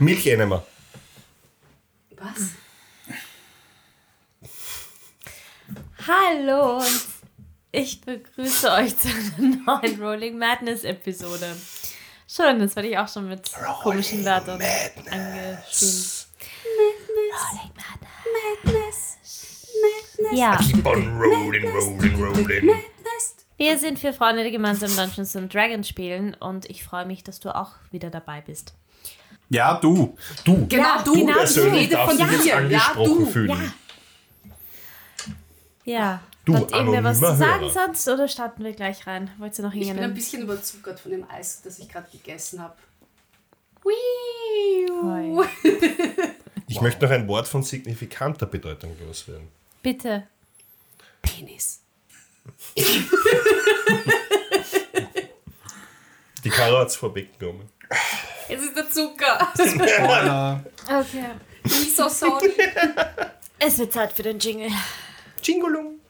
Milch eh nicht mehr. Was? Hallo und ich begrüße euch zu einer neuen Rolling Madness Episode. Schön, das werde ich auch schon mit komischen Wörtern angeschrieben. Rolling Madness. Ja, Keep on rolling, rolling, rolling. wir sind vier Freunde, die gemeinsam Dungeons and Dragons spielen und ich freue mich, dass du auch wieder dabei bist. Ja, du. Du, Genau, du. genau, persönlich rede darfst von dich jetzt. Ja, angesprochen du. fühlen. Ja. Du, Hat irgendwer was zu sagen Hörer. sonst oder starten wir gleich rein? Wollt ihr noch Ich bin ein bisschen überzuckert von dem Eis, das ich gerade gegessen habe. Ich möchte noch ein Wort von signifikanter Bedeutung loswerden. Bitte. Penis. Die Caro hat es vorweggenommen. Es ist der Zucker. Spoiler. Okay. Ich so sorry. Es wird Zeit für den Jingle. Chingolung.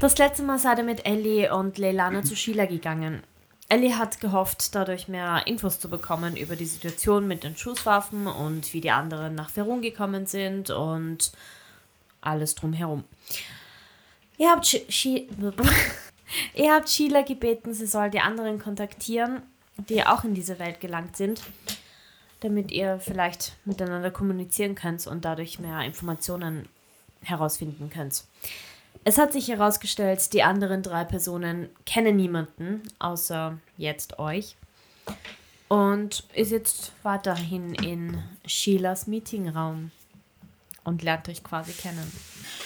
Das letzte Mal seid ihr mit Ellie und Leilana zu Sheila gegangen. Ellie hat gehofft, dadurch mehr Infos zu bekommen über die Situation mit den Schusswaffen und wie die anderen nach Ferun gekommen sind und alles drumherum. Ihr habt, Sh Shi- ihr habt Sheila gebeten, sie soll die anderen kontaktieren, die auch in diese Welt gelangt sind, damit ihr vielleicht miteinander kommunizieren könnt und dadurch mehr Informationen herausfinden könnt. Es hat sich herausgestellt, die anderen drei Personen kennen niemanden, außer jetzt euch. Und ihr sitzt weiterhin in Sheilas Meetingraum und lernt euch quasi kennen.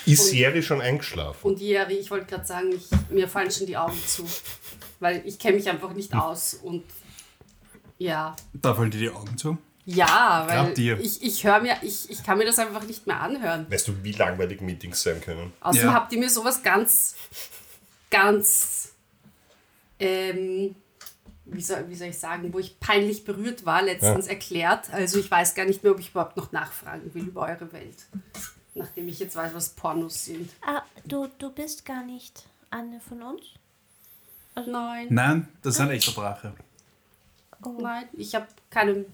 Ist Jerry schon eingeschlafen? Und Jerry, ich wollte gerade sagen, ich, mir fallen schon die Augen zu. Weil ich kenne mich einfach nicht aus. Und ja. Da fallen dir die Augen zu. Ja, weil ich, ich höre mir, ich, ich kann mir das einfach nicht mehr anhören. Weißt du, wie langweilig Meetings sein können? Außerdem Ja. habt ihr mir sowas ganz, ganz, ähm, wie soll, wie soll ich sagen, wo ich peinlich berührt war, letztens erklärt. Also ich weiß gar nicht mehr, ob ich überhaupt noch nachfragen will über eure Welt. Nachdem ich jetzt weiß, was Pornos sind. Ah, du, du bist gar nicht eine von uns? Nein, Nein, das ist ein echter Drache. nein, ich habe keinen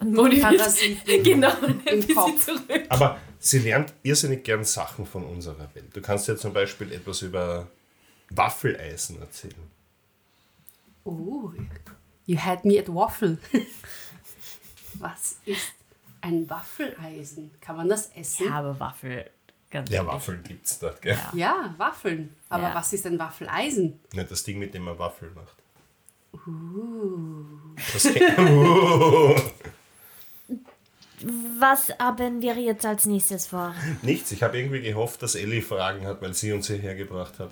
Und Moni Parasiten genau, im Kopf. zurück. Aber sie lernt irrsinnig gern Sachen von unserer Welt. Du kannst ja zum Beispiel etwas über Waffeleisen erzählen. Oh, you had me at Waffle. was ist ein Waffeleisen? Kann man das essen? Ja, aber Waffel. Ganz Ja, ehrlich. Waffeln gibt's dort, gell? Ja, Waffeln. Aber Ja. was ist ein Waffeleisen? Nicht das Ding, mit dem man Waffeln macht. Uh. Das uh, Was haben wir jetzt als nächstes vor? Nichts. Ich habe irgendwie gehofft, dass Ellie Fragen hat, weil sie uns hierher gebracht hat.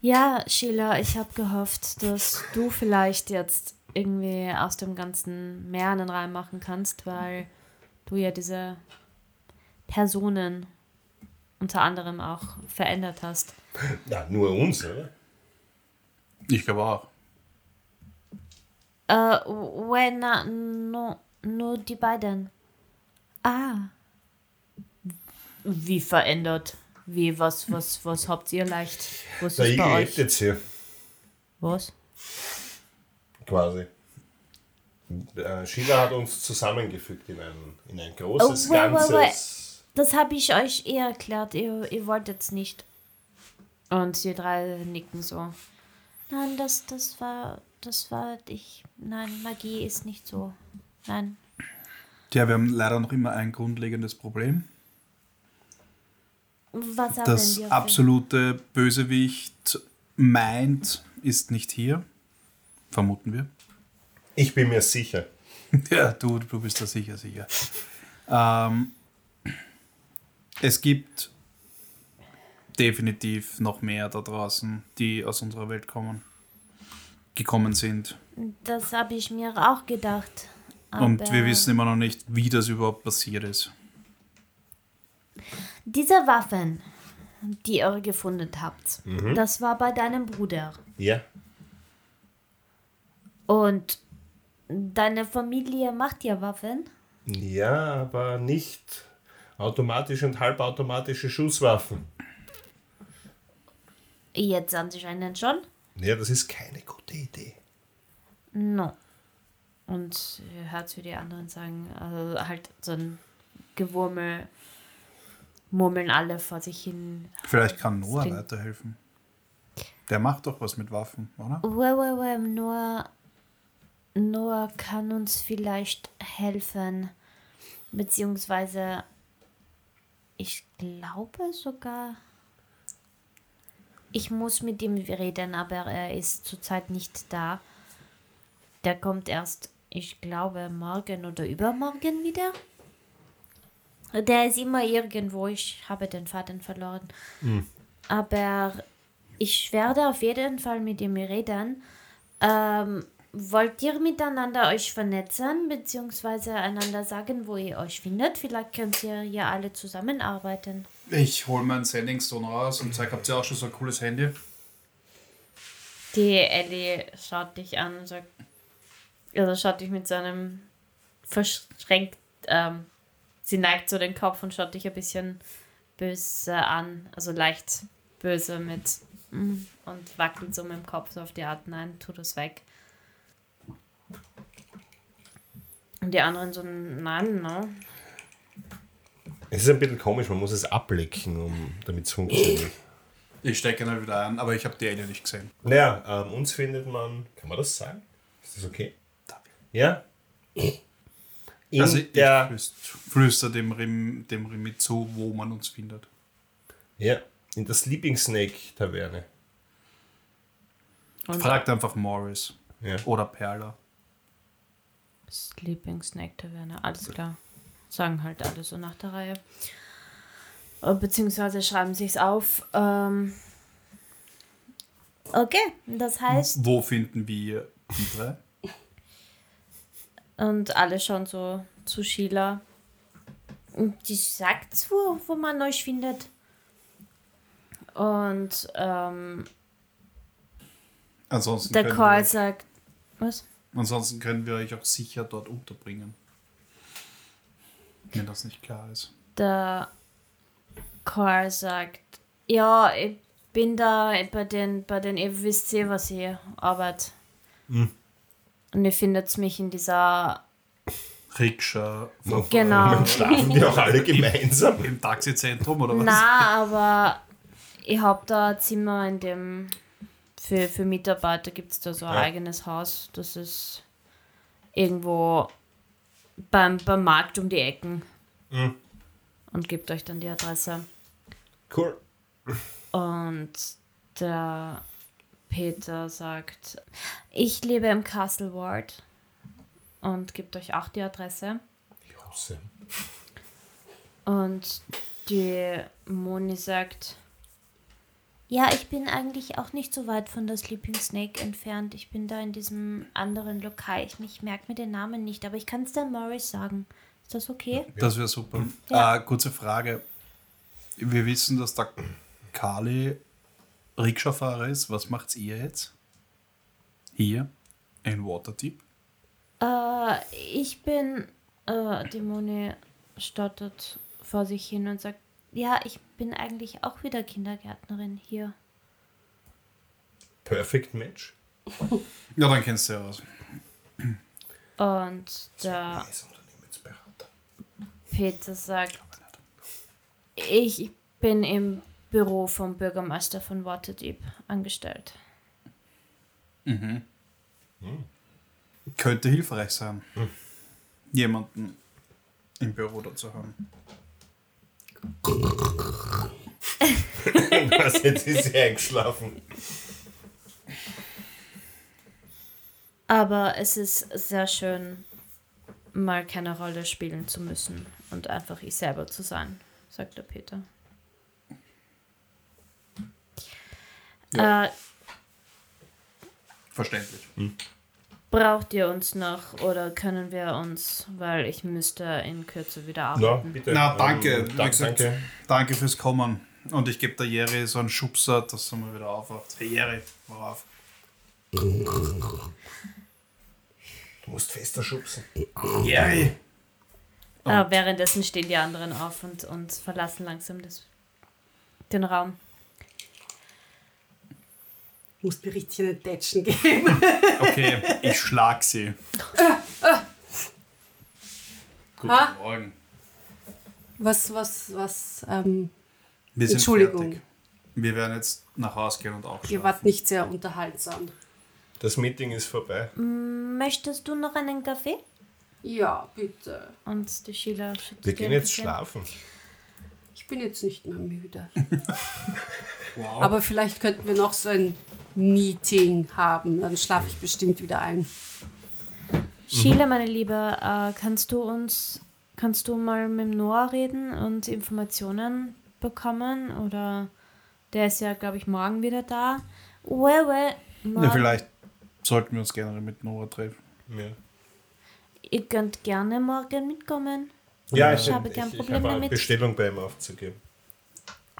Ja, Sheila, ich habe gehofft, dass du vielleicht jetzt irgendwie aus dem ganzen Meer einen Reim machen kannst, weil du ja diese Personen unter anderem auch verändert hast. Ja, nur uns, oder? Ich glaube auch. Äh, when, na, no, nur die beiden. Ah. Wie verändert? Wie, was, was, was habt ihr leicht? Was Der ist bei lebt euch? jetzt hier, Was? quasi. Äh, Sheila hat uns zusammengefügt in ein, in ein großes, Oh, wait, wait, ganzes. wait. Das habe ich euch eh erklärt. Ihr, ihr wollt jetzt nicht. Und die drei nicken so. Nein, das, das war, das war ich. Nein, Magie ist nicht so. Nein. Tja, wir haben leider noch immer ein grundlegendes Problem. Was haben Das wir? absolute Bösewicht meint, ist nicht hier. Vermuten wir. Ich bin mir sicher. Ja, du, du bist da sicher, sicher. Ähm, es gibt definitiv noch mehr da draußen, die aus unserer Welt kommen, gekommen sind. Das habe ich mir auch gedacht. Und wir wissen immer noch nicht, wie das überhaupt passiert ist. Diese Waffen, die ihr gefunden habt, das war bei deinem Bruder. Ja. Und Deine Familie macht ja Waffen. Ja, aber nicht automatische und halbautomatische Schusswaffen. Jetzt anscheinend schon. Ja, das ist keine gute Idee. No. Und hört wie die anderen sagen, also halt so ein Gewurmel, murmeln alle vor sich hin. Vielleicht kann Noah klingt- weiterhelfen. Der macht doch was mit Waffen, oder? Well, well, well, Noah, Noah kann uns vielleicht helfen. Beziehungsweise, ich glaube sogar, ich muss mit ihm reden, aber er ist zurzeit nicht da. Der kommt erst, ich glaube, morgen oder übermorgen wieder. Der ist immer irgendwo. Ich habe den Faden verloren. Aber ich werde auf jeden Fall mit ihm reden. Ähm, wollt ihr miteinander euch vernetzen, beziehungsweise einander sagen, wo ihr euch findet? Vielleicht könnt ihr ja alle zusammenarbeiten. Ich hole meinen Sending Stone raus und zeig, habt ihr auch schon so ein cooles Handy? Die Ellie schaut dich an und sagt, also schaut dich mit so einem verschränkt, ähm, sie neigt so den Kopf und schaut dich ein bisschen böse an, also leicht böse mit mm, und wackelt so mit dem Kopf so auf die Art, nein, tu das weg. Und die anderen so, nein, ne? Es ist ein bisschen komisch, man muss es ablecken, um, damit es funktioniert. Ich stecke ihn halt wieder ein, aber ich habe die Alien nicht gesehen. Naja, ähm, uns findet man. Kann man das sagen? Ist das okay? Ja? In also ich der. flüst- flüster dem, Rim, dem Rimi zu, wo man uns findet. Ja, in der Sleeping Snake Taverne. Und Fragt einfach Morris Ja. oder Perla. Sleeping Snake Taverne, alles klar. Sagen halt alle so nach der Reihe. Äh, Beziehungsweise schreiben sich's auf. Ähm okay, das heißt, Wo finden wir die drei? Und alle schon so zu Sheila. Und die sagt's, wo, wo man euch findet. Und ähm, Ansonsten der Call wir, sagt, was? ansonsten können wir euch auch sicher dort unterbringen. Wenn das nicht klar ist. der Carl sagt, ja, ich bin da bei den, bei den ihr wisst eh, was ich arbeite. Und ihr findet mich in dieser, Rikscha genau. Schlafen die auch alle gemeinsam? im Taxizentrum oder was? Na, aber ich hab da ein Zimmer, in dem für, für Mitarbeiter gibt es da so ein Ja. eigenes Haus. Das ist irgendwo beim, beim Markt um die Ecken. Mhm. Und gibt euch dann die Adresse. Cool. Und der Peter sagt, ich lebe im Castle Ward und gibt euch auch die Adresse. Jose. Und die Moni sagt, ja, ich bin eigentlich auch nicht so weit von der Sleeping Snake entfernt. Ich bin da in diesem anderen Lokal. Ich, ich merke mir den Namen nicht, aber ich kann es der Morris sagen. Ist das okay? Das wäre super. Ja. Äh, kurze Frage. Wir wissen, dass der Kali Rikscha-Fahrer ist. Was macht ihr jetzt? Hier in Waterdeep? Äh, ich bin, äh, die Moni stottert vor sich hin und sagt, ja, ich bin eigentlich auch wieder Kindergärtnerin hier. Perfect Match. Ja, dann kennst du ja aus. Und der. Peter sagt, ich bin im Büro vom Bürgermeister von Waterdeep angestellt. Könnte hilfreich sein, jemanden im Büro da zu haben. Was, jetzt ist sie eingeschlafen. Aber es ist sehr schön, mal keine Rolle spielen zu müssen und einfach ich selber zu sein, sagt der Peter. Äh, Verständlich. braucht ihr uns noch oder können wir uns, weil ich müsste in Kürze wieder Ja, arbeiten. bitte. Na, danke. Ähm, Wie da, gesagt, danke. Danke fürs Kommen. Und ich gebe der Jerry so einen Schubser, dass er mal wieder aufwacht. Hey Jerry, worauf? Du musst fester schubsen. Jerry! Äh, währenddessen stehen die anderen auf und, und verlassen langsam das, den Raum. Musst mir richtig einen Tätschen geben. Okay, ich schlag sie. Guten Ha? Morgen. Was, was, was, ähm, Wir sind Entschuldigung. fertig. Wir werden jetzt nach Hause gehen und auch ihr wart nicht sehr unterhaltsam. Das Meeting ist vorbei. Möchtest du noch einen Kaffee? Ja, bitte. Und die Sheila schüttelt Wir gehen jetzt bisschen. schlafen. Ich bin jetzt nicht mehr müde. Wow. Aber vielleicht könnten wir noch so ein Meeting haben. Dann schlafe ich bestimmt wieder ein. Sheila, meine Liebe, äh, kannst du uns, kannst du mal mit dem Noah reden und Informationen bekommen? Oder der ist ja, glaube ich, morgen wieder da. Well, well, ja, vielleicht sollten wir uns generell mit Nora treffen. Ja. ihr könnt gerne morgen mitkommen. Ja, Ich habe kein ich, Problem habe eine damit. Bestellung bei ihm aufzugeben.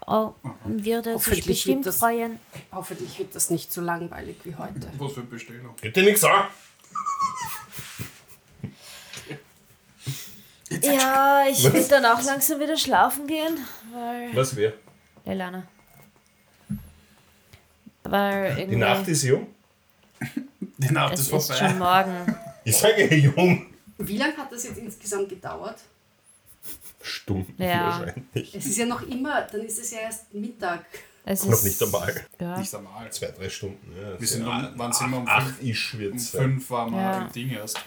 Oh, würde sich bestimmt das- freuen. Hoffentlich wird das nicht so langweilig wie heute. Was für Bestellung? Geht dir nichts an? Ja, ich will dann auch langsam wieder schlafen gehen, weil. Was wäre? Lelana. Weil Die. Nacht ist jung. Die Nacht es ist ist vorbei. schon morgen. Ich sage jung. Wie lange hat das jetzt insgesamt gedauert? Stunden Ja. wahrscheinlich. Es ist ja noch immer, dann ist es ja erst Mittag. Es Noch ist, nicht einmal. Ja. Nicht einmal. Zwei, drei Stunden. Ja. Wir sind um- wann sind wir um Ach, fünf? ich wird Um fünf waren wir Ja. im Ding erst.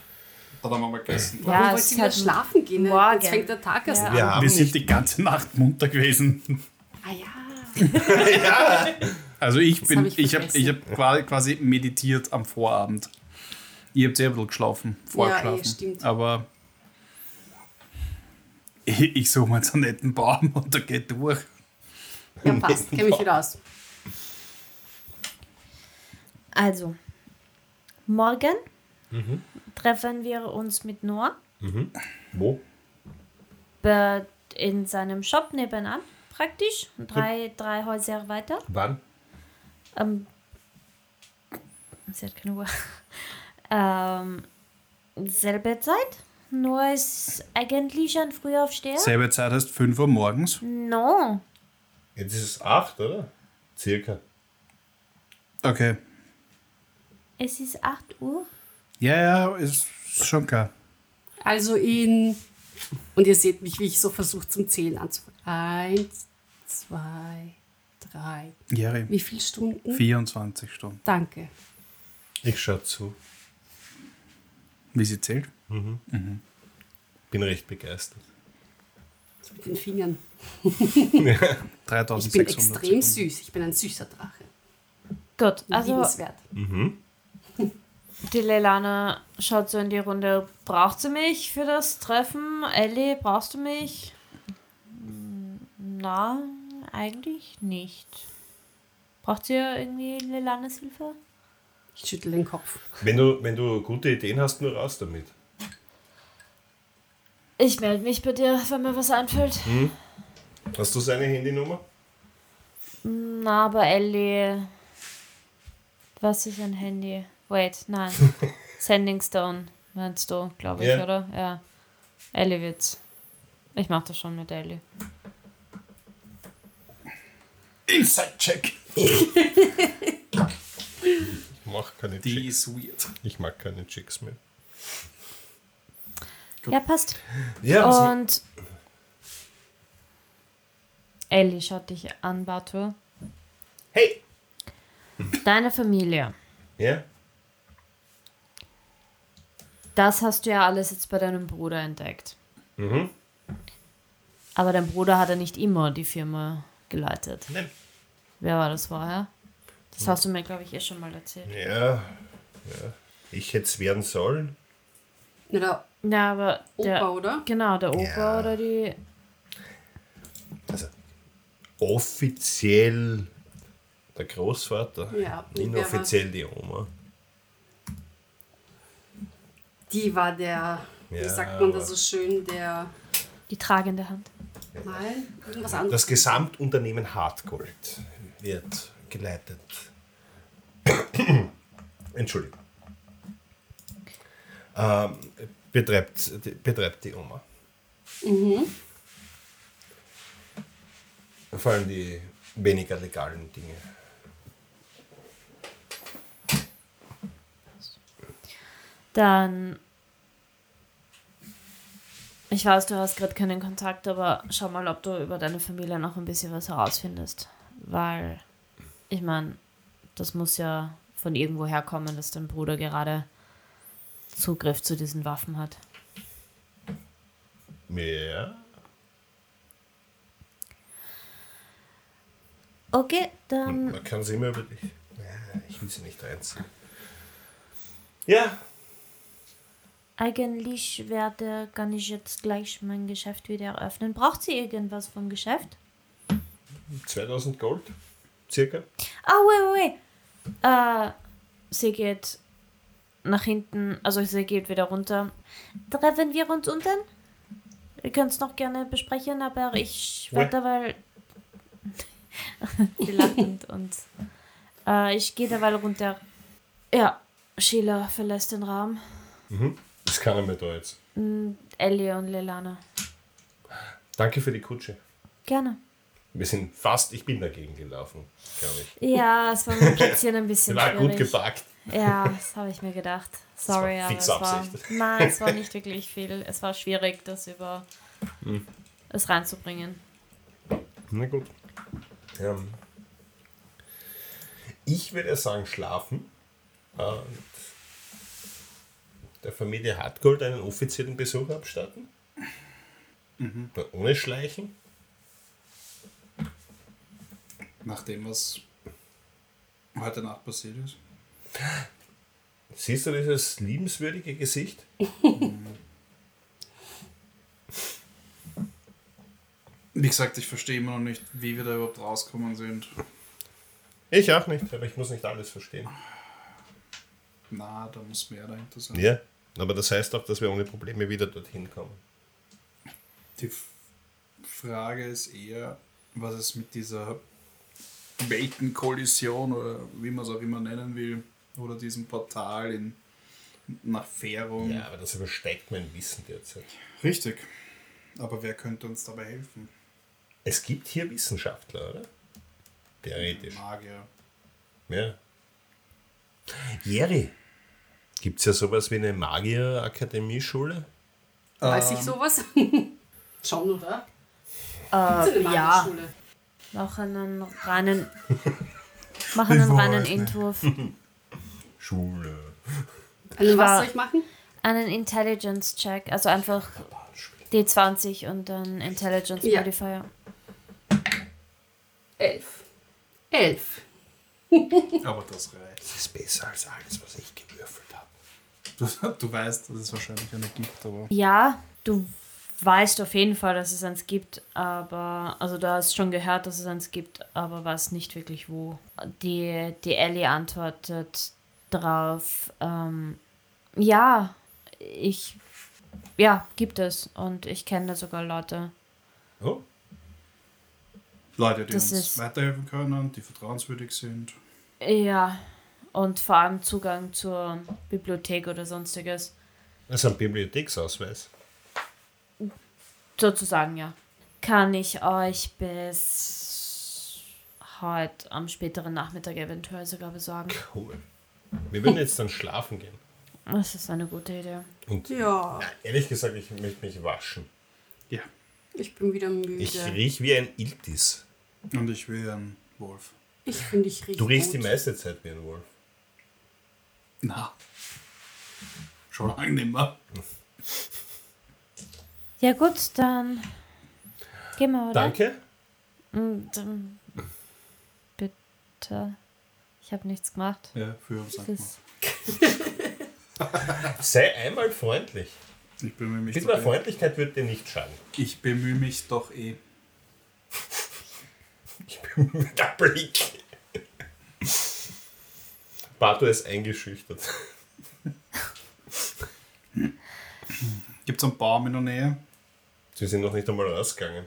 Da haben wir mal gegessen. Ja, Warum es wollt ist ihr wieder halt schlafen gehen? morgen. Jetzt fängt der Tag erst Ja. an. Wir haben Wir sind nicht die ganze Nacht munter gewesen. Ah ja. Also ich Das bin, hab ich ich habe ich hab quasi, meditiert am Vorabend. Ihr habt sehr ein bisschen geschlafen, vorgeschlafen. eh, stimmt. Aber ich, ich suche mir jetzt einen netten Baum und der geht durch. Ja, passt. Kenn mich wieder aus. Also, morgen Mhm. treffen wir uns mit Noah Wo? bei- in seinem Shop nebenan, praktisch, drei, drei Häuser weiter. Wann? Ähm, sie hat keine Uhr. ähm, selbe Zeit. Noah ist eigentlich ein Frühaufsteher. Selbe Zeit heißt 5 Uhr morgens. No. Jetzt ist es acht, oder? Circa. Okay. Es ist 8 Uhr. Ja, ja, ist schon klar. Also in. Und ihr seht mich, wie ich so versuche zum Zählen anzufangen. Eins, zwei, drei. Jerry, Wie viele Stunden? 24 Stunden. Danke. Ich schau zu. Wie sie zählt? Bin recht begeistert. Mit den Fingern. Ich 3600 bin extrem Sekunden. süß. Ich bin ein süßer Drache. Gut, also Liebenswert. die Leilana schaut so in die Runde. Braucht sie mich für das Treffen? Ellie, brauchst du mich? Na, eigentlich nicht. Braucht sie irgendwie Leilanas Hilfe? Ich schüttel den Kopf. Wenn du, wenn du gute Ideen hast, nur raus damit. Ich melde mich bei dir, wenn mir was einfällt. Hast du seine Handynummer? Na, aber Ellie. Was ist ein Handy? Wait, nein. Sending Stone, meinst du, glaube ich, Ja. oder? Ja. Ellie wird's. Ich mach das schon mit Ellie. Inside-Check. Ich mach keine Die Chicks. ist weird. Ich mag keine Chicks mehr. Ja, passt. Ja, Und Ellie schaut dich an, Bartur. hey! Deine Familie. Ja? Das hast du ja alles jetzt bei deinem Bruder entdeckt. Mhm. Aber dein Bruder hat ja nicht immer die Firma geleitet. Nein. Wer war das vorher? Das hast du mir, glaube ich, eh schon mal erzählt. Ja, ja. Ich hätte es werden sollen. Oder Ja, aber der, Opa, oder? Genau, der Opa Ja. oder die. Also offiziell der Großvater, Ja, inoffiziell die Oma. Die war der, wie Ja, sagt man das so schön, der. Die tragende Hand. Nein, irgendwas anderes. Das Gesamtunternehmen Hartgold wird geleitet. Entschuldigung. Ähm, betreibt, betreibt die Oma. Vor allem die weniger legalen Dinge. Dann. Ich weiß, du hast gerade keinen Kontakt, aber schau mal, ob du über deine Familie noch ein bisschen was herausfindest. Weil, ich meine, das muss ja von irgendwo herkommen, dass dein Bruder gerade Zugriff zu diesen Waffen hat. Ja. Okay, dann. Man kann sie immer über dich. Ja, ich will sie nicht reinziehen. Ja, Eigentlich werde, kann ich jetzt gleich mein Geschäft wieder eröffnen. Braucht sie irgendwas vom Geschäft? 2000 Gold, circa. Ah, wait, wait, wait. Äh, sie geht nach hinten, also sie geht wieder runter. Treffen wir uns unten? Wir können es noch gerne besprechen, aber ich werde weil. sie lacht und, äh, ich gehe derweil runter. Ja, Sheila verlässt den Raum. Das kann er mir da jetzt. Mm, Ellie und Lelana. Danke für die Kutsche. Gerne. Wir sind fast, ich bin dagegen gelaufen, glaube ich. Ja, es war mit dem Platzieren ein Sie bisschen war gut gepackt. Ja, das habe ich mir gedacht. Sorry, war aber es war, nein, es war nicht wirklich viel. Es war schwierig, das über Hm. es reinzubringen. Na gut. Ähm, ich würde sagen, schlafen. Und der Familie Hartgold einen offiziellen Besuch abstatten. Ohne Schleichen. Nach dem, was heute Nacht passiert ist. Siehst du dieses liebenswürdige Gesicht? Wie gesagt, ich verstehe immer noch nicht, wie wir da überhaupt rausgekommen sind. Ich auch nicht, aber ich muss nicht alles verstehen. Na, da muss mehr dahinter sein. Ja, aber das heißt auch, dass wir ohne Probleme wieder dorthin kommen. Die Frage ist eher, was es mit dieser Weltenkollision oder wie man es auch immer nennen will, oder diesem Portal in, nach Fährung. Ja, aber das übersteigt mein Wissen derzeit. Richtig. Aber wer könnte uns dabei helfen? Es gibt hier Wissenschaftler, oder? Theoretisch. Magier. Ja. Jerry, gibt es ja sowas wie eine Magier-Akademieschule? Weiß Ähm. ich sowas? Schon, oder? Äh, ja, mach einen reinen, mach einen reinen. Entwurf. Schule. Also was soll ich machen? Einen Intelligence-Check, also einfach D20 und dann Intelligence Ja. Modifier. Elf. Elf. Aber das reicht. Das ist besser als alles, was ich gewürfelt habe. Du, du weißt, dass es wahrscheinlich eine gibt, aber. Ja, du weißt auf jeden Fall, dass es eins gibt, aber, also du hast schon gehört, dass es eins gibt, aber weißt nicht wirklich wo. Die, die Ellie antwortet drauf, ähm, ja, ich, ja, gibt es und ich kenne sogar Leute. Oh, Leute, die Das uns ist- weiterhelfen können, die vertrauenswürdig sind. Ja, und vor allem Zugang zur Bibliothek oder sonstiges. ist ein Bibliotheksausweis. Sozusagen, ja. Kann ich euch bis heute am späteren Nachmittag eventuell sogar besorgen. Cool. Wir würden jetzt dann schlafen gehen. Das ist eine gute Idee. Und Ja, ja, ehrlich gesagt, ich möchte mich waschen. Ja. ich bin wieder müde. Ich riech wie ein Iltis. Und ich will ein Wolf. Ich finde, ich rieche Du riechst die gut. meiste Zeit wie ein Wolf. Na. Schon mehr. Ja gut, dann gehen wir, oder? Danke. Und, ähm, bitte. Ich habe nichts gemacht. Ja, für uns Sei einmal freundlich. Ich bemühe mich doch eh. Freundlichkeit wird dir nicht schaden. Ich bemühe mich doch eh. Ich bin mit der Blick. Bato ist eingeschüchtert. Gibt es einen Baum in der Nähe? Sie sind noch nicht einmal rausgegangen.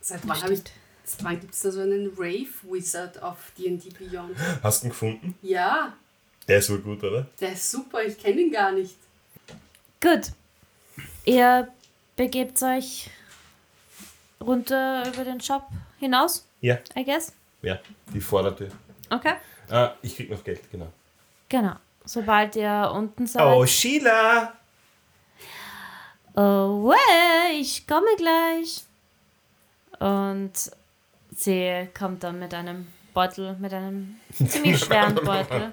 Seit wann, hab ich, wann gibt es da so einen Rave-Wizard auf D&D Beyond? Hast du ihn gefunden? Ja, Der ist wohl gut, oder? der ist super, ich kenne ihn gar nicht. Gut. Ihr begebt euch runter über den Shop hinaus, Ja, I guess. ja, die Vordertür. Okay. Ah, ich krieg noch Geld, genau. Genau. Sobald ihr unten seid. Oh, Sheila! Oh, well, ich komme gleich. Und sie kommt dann mit einem Beutel, mit einem ziemlich schweren Beutel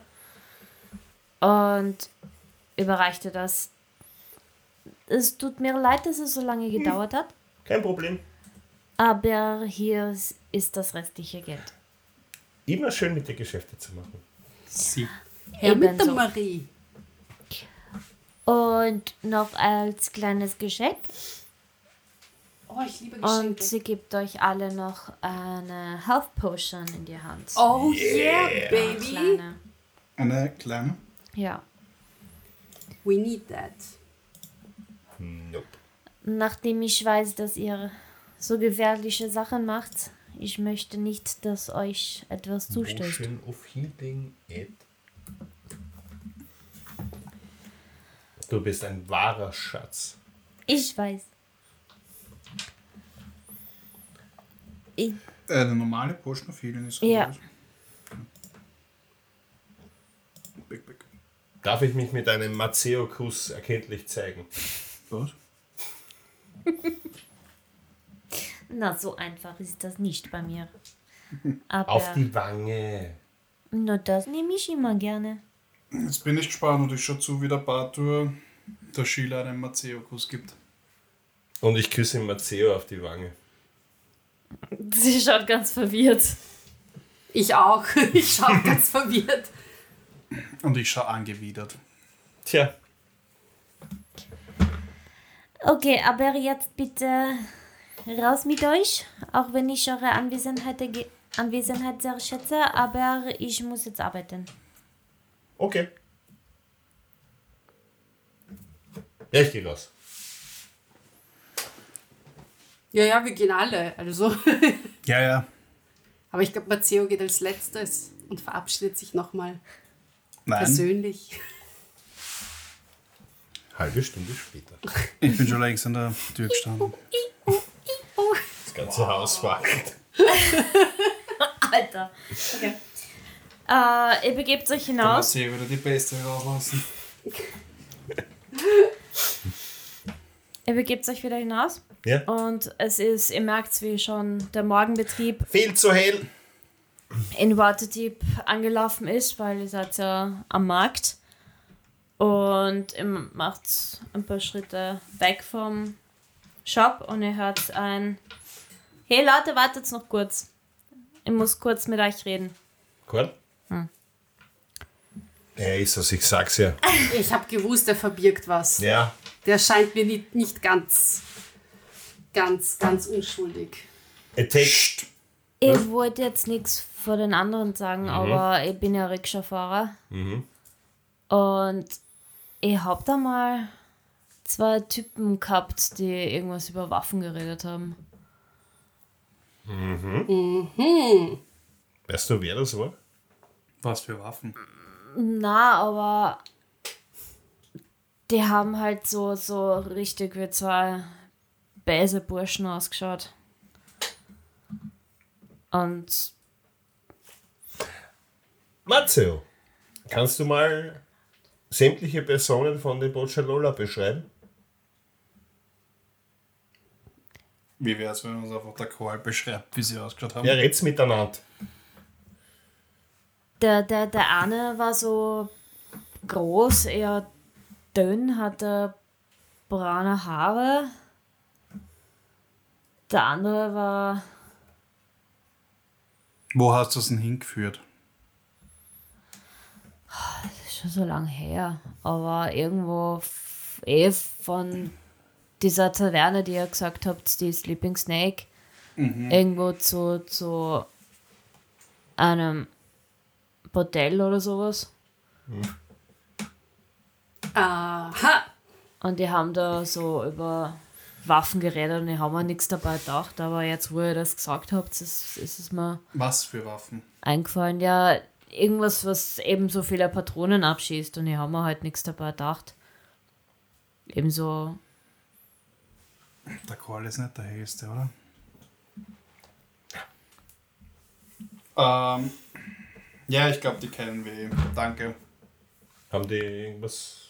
und überreichte das. Es tut mir leid, dass es so lange gedauert hat, Kein Problem. aber hier ist- das restliche Geld. Immer schön mit dir Geschäfte zu machen. Sie. Hey, mit der. Marie. Und noch als kleines Geschenk. Oh, ich liebe Und Geschenke. sie gibt euch alle noch eine Health Potion in die Hand. Oh yeah, Eine baby. kleine. Eine kleine. Ja. We need that. Nope. Nachdem ich weiß, dass ihr so gefährliche Sachen macht, ich möchte nicht, dass euch etwas zustößt. Motion of Healing Ed. Du bist ein wahrer Schatz. Ich weiß. Ich, Äh, der normale Potion of Healing ist Ja. groß. Big, big. Darf ich mich mit einem Maceo-Kuss erkenntlich zeigen? Was? na, so einfach ist das nicht bei mir. Aber Auf die Wange. na, das nehme ich immer gerne. Jetzt bin ich gespannt und ich schaue zu, wie der Bartur der Sheila einen Maceo-Kuss gibt. Und ich küsse Maceo auf die Wange. Sie schaut ganz verwirrt. Ich auch. Ich schaue ganz verwirrt. Und ich schaue angewidert. Tja, Okay, aber jetzt bitte raus mit euch, auch wenn ich eure Anwesenheit, Anwesenheit sehr schätze, aber ich muss jetzt arbeiten. okay. Ja, ich gehe raus. Ja, ja, wir gehen alle. Also. Ja, ja. Aber ich glaube, Matteo geht als letztes und verabschiedet sich nochmal Nein. persönlich. Halbe Stunde später. Ich bin schon längst an der Tür gestanden. Das ganze Haus wackelt. Alter. Okay. Äh, ihr begebt euch hinaus. ich wieder die Beste rauslassen. Ihr begebt euch wieder hinaus. Ja. Und es ist, ihr merkt, wie schon der Morgenbetrieb Viel zu hell. in Waterdeep angelaufen ist, weil ihr seid ja am Markt. Und ihr macht ein paar Schritte weg vom Shop und ihr hört ein Hey Leute, wartet noch kurz. Ich muss kurz mit euch reden. Gut? Ja, ist das, ich sag's ja. Ich habe gewusst, er verbirgt was. Ja, Der scheint mir nicht, nicht ganz, ganz, ganz unschuldig. takes. Ich wollte jetzt nichts vor den anderen sagen, aber ich bin ja Rikscha-Fahrer. Und ich hab da mal zwei Typen gehabt, die irgendwas über Waffen geredet haben. Weißt du, wer das war? Was für Waffen? Na, aber die haben halt so, so richtig wie zwei böse Burschen ausgeschaut. Und Matteo, kannst du mal sämtliche Personen von den Boccialola beschreiben? Wie wäre es, wenn uns einfach der Call beschreibt, wie sie ausgeschaut haben? Ja, red's miteinander. der, der, der eine war so groß, eher dünn, hatte braune Haare. Der andere war Wo hast du es denn hingeführt? schon so lang her, aber irgendwo eh von dieser Taverne, die ihr gesagt habt, die Sleeping Snake, irgendwo zu, zu einem Bordell oder sowas. Aha. Und die haben da so über Waffen geredet und ich habe mir nichts dabei gedacht, aber jetzt, wo ihr das gesagt habt, ist, ist es mir Was für Waffen? eingefallen. Ja, irgendwas, was eben so viele Patronen abschießt und ich habe mir halt nichts dabei gedacht. ebenso Der Call ist nicht der hellste, oder? Ähm, ja, ich glaube, die kennen wir. Danke. Haben die irgendwas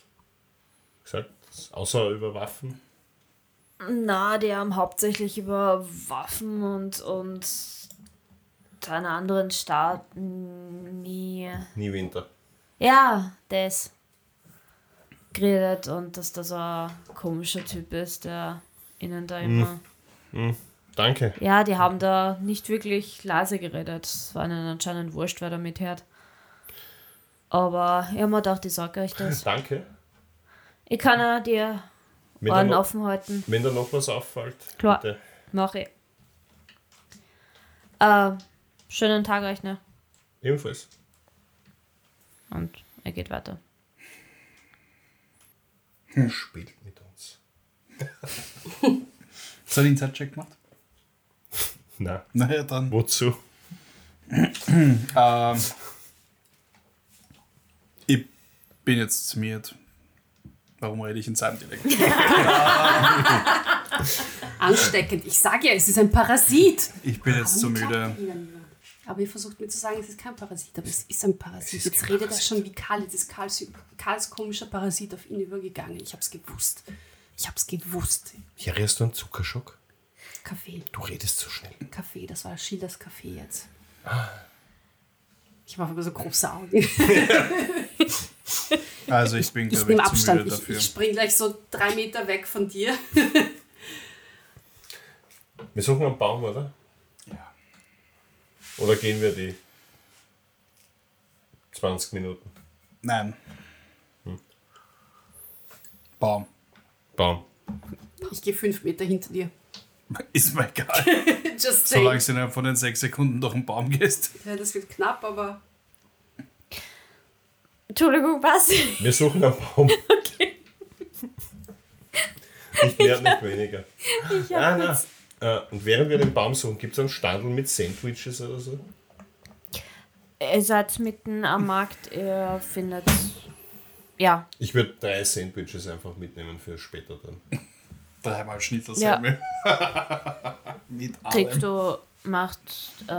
gesagt? Außer über Waffen? Na, die haben hauptsächlich über Waffen und, und deine anderen Staaten nie. Nie Winter. Ja, das geredet und dass das ein komischer Typ ist, der ihnen da immer. Danke. Ja, die haben da nicht wirklich leise geredet. Es war ihnen anscheinend wurscht, wer da mithört. Aber ich habe mir gedacht, ich sage euch das. Danke. Ich kann ja dir Wenn da, Ohren noch, offen halten. wenn da noch was auffällt, Klar. bitte. Mach ich. Äh, schönen Tag euch, ne? Ebenfalls. Und er geht weiter. Spielt mit uns. Hast du einen Inside-Check gemacht? Na, Naja, dann. wozu? Ähm, ich bin jetzt zu mir. Warum rede ich in seinem Dialekt? Ansteckend. Ich sage ja, es ist ein Parasit. Ich bin jetzt zu Warum müde. Aber ihr versucht mir zu sagen, es ist kein Parasit, aber es ist ein Parasit. Jetzt redet er schon wie Karl. Jetzt ist Karls, Karls komischer Parasit auf ihn übergegangen. Ich hab's gewusst. Ich hab's gewusst. Hier redest du einen Zuckerschock? Kaffee. Du redest so schnell. Kaffee, das war Schilders Kaffee jetzt. Ich mache aber so große Augen. Also ich bin, Ich glaube ich, nehme zu Abstand. müde Ich, dafür. ich spring gleich so drei Meter weg von dir. Wir suchen einen Baum, oder? Ja. Oder gehen wir die 20 Minuten? Nein. Baum. Baum. Ich gehe fünf Meter hinter dir. Ist mir egal. Solange du innerhalb von den sechs Sekunden durch den Baum gehst. Ja, das wird knapp, aber Entschuldigung, was? Wir suchen einen Baum. Nicht mehr, nicht weniger. Ich Ah, na. Äh, und während wir den Baum suchen, gibt es einen Standel mit Sandwiches oder so? Ihr seid mitten am Markt, ihr findet. Ja, Ich würde drei Sandwiches einfach mitnehmen für später dann. Dreimal Schnitzelsämmel. Mit allem. kriegst du, macht, äh,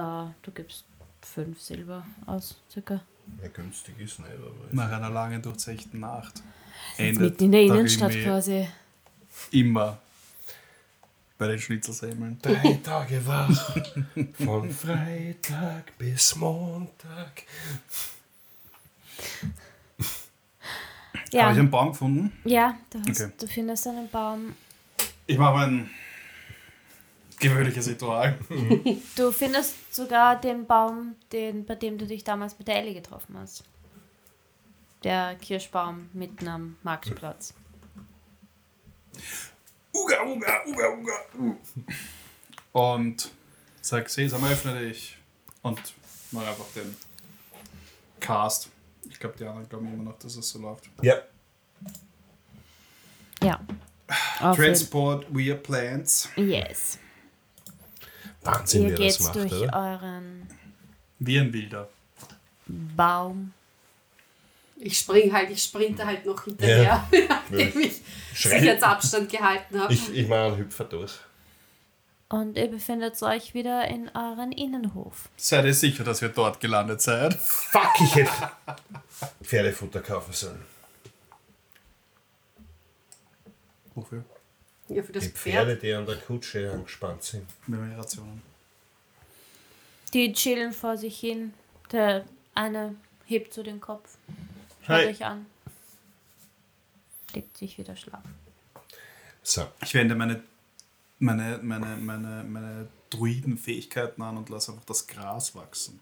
du gibst fünf Silber aus, circa. Ja, günstig ist nicht, aber. Nach einer langen, durchzechten Nacht. Mitten in der Innenstadt quasi. Immer bei den Schnitzelsämmeln. Drei Tage wach, von Freitag bis Montag. Habe ich Ja, einen Baum gefunden? ja du, hast, Okay. du findest einen Baum. Ich mache mein gewöhnliches Ritual. Du findest sogar den Baum, den, bei dem du dich damals mit der Ellie getroffen hast. Der Kirschbaum mitten am Marktplatz. Uga, uga, uga, uga. Und sag, Sesam, öffne dich. Und mach einfach den Cast. Ich glaube, die anderen glauben immer noch, dass es so läuft. Ja, Ja. Transport via Plants. Yes. Wahnsinn, Ihr wer geht das macht, durch oder? euren Wie ein Wilder. Baum. ich spring halt, ich sprinte halt noch hinterher, nachdem ich Schrei. Sicherheitsabstand gehalten habe. Ich, ich mache einen Hüpfer durch. Und ihr befindet euch wieder in euren Innenhof. Seid ihr sicher, dass ihr dort gelandet seid? Fuck, ich hätte Pferdefutter kaufen sollen. Wofür? Ja, für das Die Pferd. Pferde, die an der Kutsche angespannt sind. Mehr Rationen. Die chillen vor sich hin. Der eine hebt so den Kopf. Schaut Hi. euch an. Legt sich wieder schlafen. So, Ich wende meine, meine, meine, meine, meine Druidenfähigkeiten an und lasse einfach das Gras wachsen.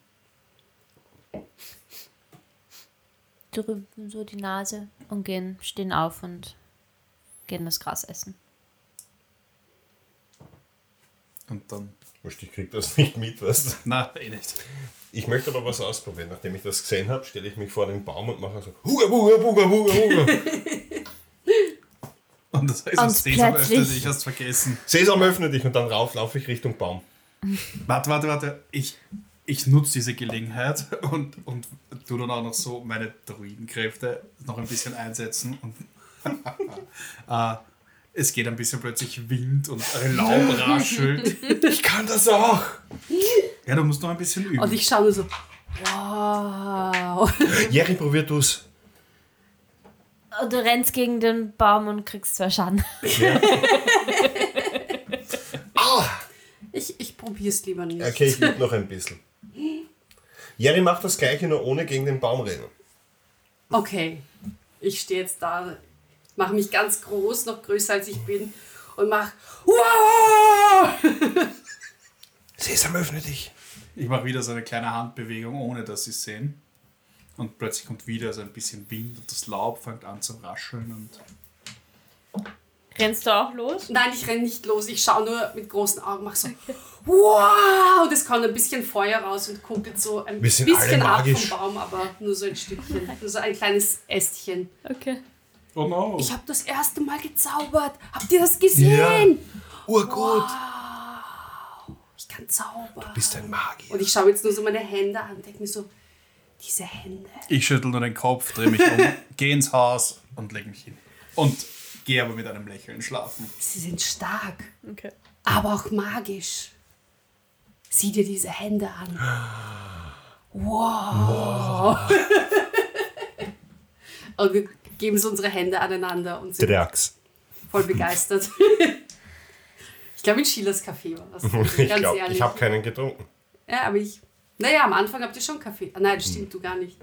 Die rümpfen so die Nase und gehen, stehen auf und gehen das Gras essen. Und dann. wurscht, ich krieg das nicht mit, weißt du. Na, eh nicht. Ich möchte aber was ausprobieren. Nachdem ich das gesehen habe, stelle ich mich vor den Baum und mache so Huga, Buga, Buga, Buga, Buga. Und das heißt, Und Sesam öffnet plötzlich- dich, hast vergessen. Sesam, öffne dich und dann rauf laufe ich Richtung Baum. Warte, warte, warte. Ich, ich nutze diese Gelegenheit und, und tu dann auch noch so meine Druidenkräfte noch ein bisschen einsetzen und Äh, es geht ein bisschen plötzlich Wind und Laub raschelt. Ich kann das auch. Ja, du musst noch ein bisschen üben. Und ich schaue nur so, wow. Jerry, probier du's. Und du rennst gegen den Baum und kriegst zwei Schaden. Ich, ich probiere es lieber nicht. Okay, ich übe noch ein bisschen. Jerry macht das gleiche, nur ohne gegen den Baum rennen. Okay, ich stehe jetzt da, mache mich ganz groß, noch größer als ich bin und mache wow! Sesam, öffne dich. Ich mache wieder so eine kleine Handbewegung, ohne dass sie es sehen. Und plötzlich kommt wieder so ein bisschen Wind und das Laub fängt an zu rascheln. Und Rennst du auch los? Nein, ich renne nicht los, ich schaue nur mit großen Augen, mache so wow! Und es kommt ein bisschen Feuer raus und kunkelt so ein bisschen ab magisch. vom Baum, aber nur so ein Stückchen, nur so ein kleines Ästchen. Okay. Oh no! Ich habe das erste Mal gezaubert. Habt ihr das gesehen? Urgut. Ich kann zaubern. Bist ein Magier. Und ich schaue jetzt nur so meine Hände an und denke mir so, diese Hände. Ich schüttel nur den Kopf, drehe mich um, gehe ins Haus und lege mich hin. Und gehe aber mit einem Lächeln schlafen. Sie sind stark, Okay. aber auch magisch. Sieh dir diese Hände an. Wow. und wir geben so unsere Hände aneinander und sind Drax. voll begeistert. ich glaube, in Schielers Café war das. Ich Ganz glaube, ehrlich. ich habe keinen getrunken. ja, aber ich. Naja, am Anfang habt ihr schon Kaffee. Ah, nein, das stimmt, du gar nicht.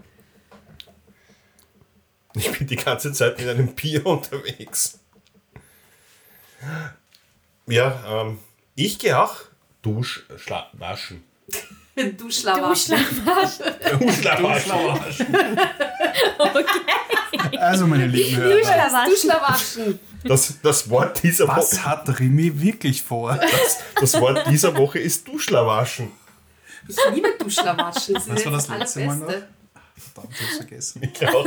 Ich bin die ganze Zeit mit einem Bier unterwegs. Ja, ähm, ich gehe auch Dusch, schla waschen. Du Schlauer. Also, meine lieben Hörer, Du Schlawaschen. Das, das Wort dieser Woche. was hat Rimi wirklich vor? Das, das Wort dieser Woche ist Duschlawaschen. Ich liebe Duschlawaschen. Das Was war das letzte Mal Allerbeste. Verdammt, ich hab's vergessen. Ich auch.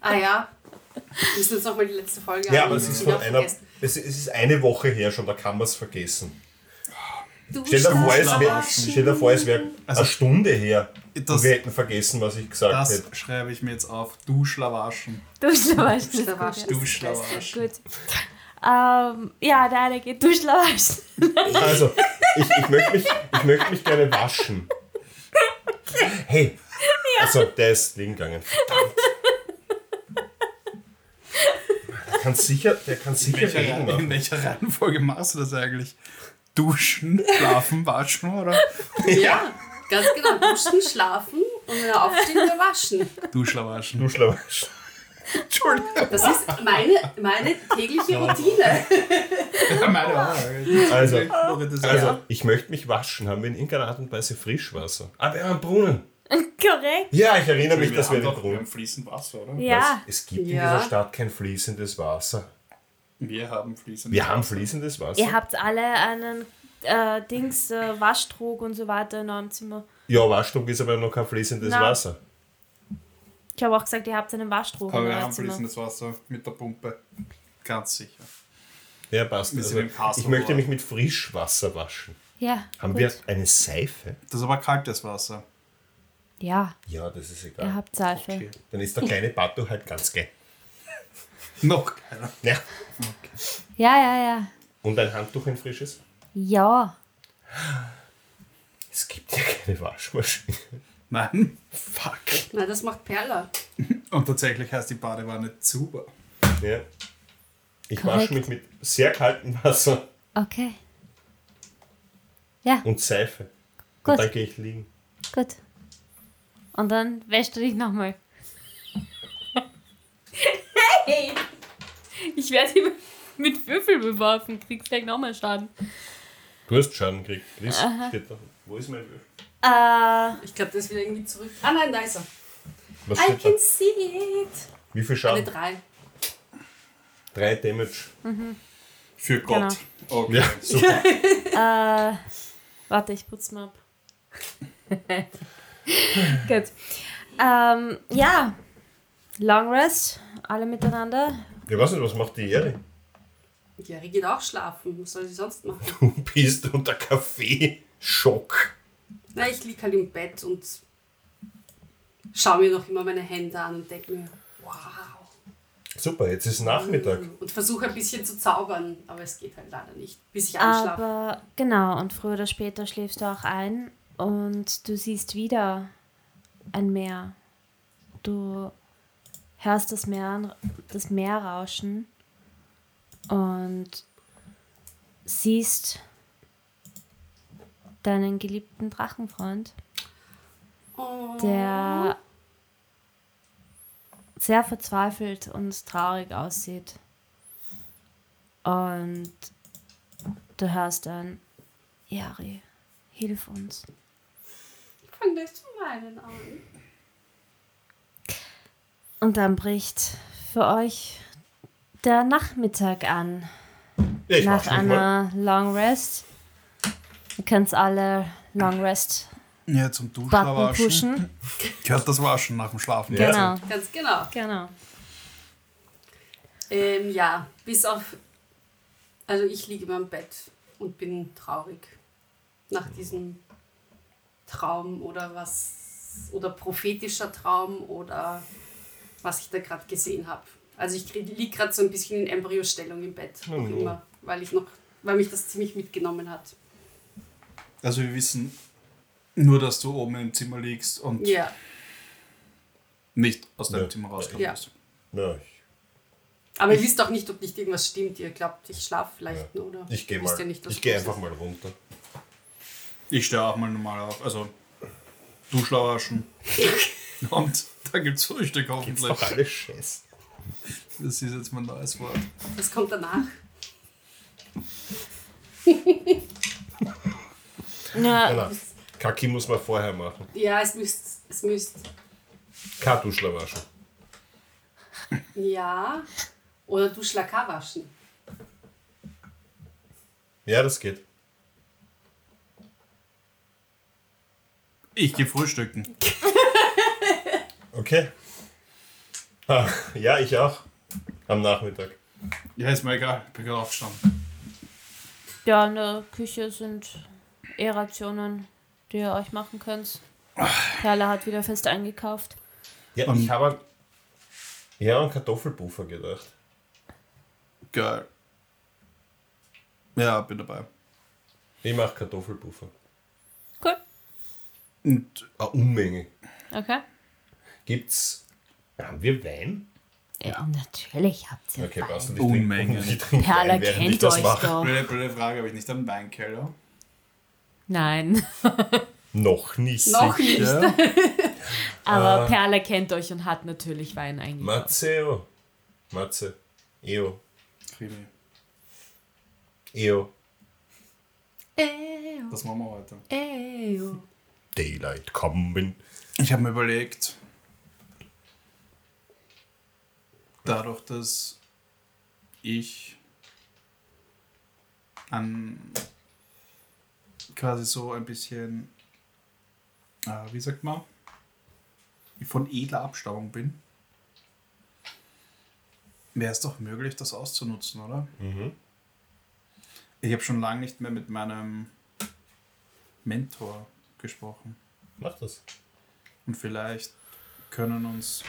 Ah ja. Wir müssen jetzt nochmal die letzte Folge Ja, aber es ist von einer. es ist eine Woche her schon, da kann man es vergessen. Stell dir vor, es wäre Duschlawaschen. stell dir vor, es wär Also- eine Stunde her. Das- und wir hätten vergessen, was ich gesagt Das hätte. schreibe ich mir jetzt auf. Duschlawaschen. Duschlawaschen. Duschlawaschen. Duschlawaschen. Gut. Ähm, ja, der eine geht Duschlawaschen. Also, ich, ich, möchte mich, ich möchte mich gerne waschen. Hey, also der ist liegen gegangen. Verdammt. Der kann sicher, der kann In sicher welcher, reden in welcher Reihenfolge machst du das eigentlich? Duschen, schlafen, waschen oder Ja, ganz genau. Duschen, schlafen und wenn er aufsteht, wieder waschen. Duschlawaschen? Duschlawaschen. Entschuldigung. Das ist meine, meine tägliche Routine. Meine Haare. Also, Also, ich möchte mich waschen. Haben wir in irgendeiner Art und Weise Frischwasser? Ah, wir haben einen Brunnen. Korrekt. Ja, ich erinnere mich, wir, dass wir haben den doch, wir Brunnen. haben fließend Wasser, oder? Ja. Es gibt in Ja. dieser Stadt kein fließendes Wasser. Wir haben fließend Wir haben fließendes Wasser. Ihr habt alle einen äh, Dings, äh, Waschtrog und so weiter in eurem Zimmer. Ja, Waschdruck ist aber noch kein fließendes Na. Wasser. Ich habe auch gesagt, ihr habt einen Waschtrog Aber in wir haben Zimmer. fließendes Wasser mit der Pumpe. Ganz sicher. Ja, passt. Also, ich möchte mich mit Frischwasser waschen. Ja. Haben gut. wir eine Seife? Das ist aber kaltes Wasser. Ja, Ja, das ist egal. ihr habt Seife. Okay. Dann ist der kleine Bato halt ganz geil. Noch keiner. Ja. Ja, ja, ja. Und ein Handtuch, ein frisches? Ja. Es gibt ja keine Waschmaschine. Nein. Fuck. Na, das macht Perla. Und tatsächlich heißt die Badewanne Zuber. Ja. Ich Korrekt. wasche mich mit sehr kaltem Wasser Okay. Ja, und Seife. Gut. Und dann gehe ich liegen. gut. Und dann wäschst du dich nochmal. Hey! Ich werde hier mit Würfel beworfen. Kriegst gleich nochmal Schaden. Du hast Schaden gekriegt. Steht da. Wo ist mein Würfel? Äh, Ich glaube, das ist wieder irgendwie zurück. Ah nein, da ist er. Was I steht da? can see it. Wie viel Eine Schaden? drei. Drei Damage. Für Gott. Okay. Ja, super. äh, warte, ich putze mal ab. Gut. Ähm, ja. Long Rest, alle miteinander. Ich weiß nicht, was macht die Ehre? Jerry geht auch schlafen. Was soll sie sonst machen? Du bist unter Kaffeeschock. Na, ich liege halt im Bett und schaue mir noch immer meine Hände an und denke mir, wow. Super, jetzt ist Nachmittag. Und versuche ein bisschen zu zaubern, aber es geht halt leider nicht, bis ich einschlafe. Aber genau, und früher oder später schläfst du auch ein und du siehst wieder ein Meer. Du hörst das Meer, das Meer rauschen und siehst deinen geliebten Drachenfreund, Oh. der sehr verzweifelt und traurig aussieht. Und du hörst dann, Yari, hilf uns. Fang gleich zu weinen an. Und dann bricht für euch der Nachmittag an. Ja, ich nach einer Long Rest. Ihr könnt alle Long Rest Ja, zum Duschen Button waschen. pushen. Gehört das Waschen nach dem Schlafen. Ja. Genau, Ganz genau. genau. Ähm, ja, bis auf. Also ich liege in meinem Bett und bin traurig. Nach diesem Traum oder was. Oder prophetischer Traum oder was ich da gerade gesehen habe. Also ich liege gerade so ein bisschen in Embryostellung im Bett. Noch Mhm. immer. Weil ich noch. Weil mich das ziemlich mitgenommen hat. Also wir wissen nur, dass du oben im Zimmer liegst und Ja. nicht aus deinem Ja. Zimmer rauskommen Ja. musst. Ja, ich, Aber ihr wisst auch nicht, ob nicht irgendwas stimmt. Ihr glaubt, ich schlafe vielleicht Ja. nur, oder? ich gehe Wisst mal. ihr nicht, ich gehe einfach ist? mal runter. Ich stehe auch mal normal auf. Also waschen. und da gibt es Frühstück Gibt's hoffentlich. doch alles Scheiß. Das ist jetzt mein neues Wort. Das kommt danach. Ja, Genau. Kaki muss man vorher machen. Ja, es müsst. Es müsst. Kartuschler waschen. Ja. Oder du Schlaka waschen. Ja, das geht. Ich gehe frühstücken. Okay. Ah, ja, ich auch. Am Nachmittag. Ja, ist mir egal. Ich bin gerade aufgestanden. ja, in der Küche sind eh Rationen, die ihr euch machen könnt. Perle hat wieder fest eingekauft. Ja, Und- ich habe ja an Kartoffelpuffer gedacht. Geil. Ja, bin dabei. Ich mache Kartoffelpuffer. Cool. Und Eine Unmenge. Okay. Gibt's. Haben wir Wein? Ja, natürlich habt ihr Okay, Wein. passt. Ich trinke Perle Wein, während ich kennt das euch mache. doch. blöde, blöde Frage, habe ich nicht einen Weinkeller? Nein. Noch nicht. Noch nicht. Aber Ah. Perle kennt euch und hat natürlich Wein eingekauft. Matzeo. Matze. Eo. Krimi. Eo. Eyo, Das machen wir heute. eyo. Daylight coming. Ich habe mir überlegt, dadurch, dass ich an quasi so ein bisschen, äh, wie sagt man, von edler Abstammung bin, wäre es doch möglich, das auszunutzen, oder? Mhm. Ich habe schon lange nicht mehr mit meinem Mentor gesprochen. Mach das. Und vielleicht können uns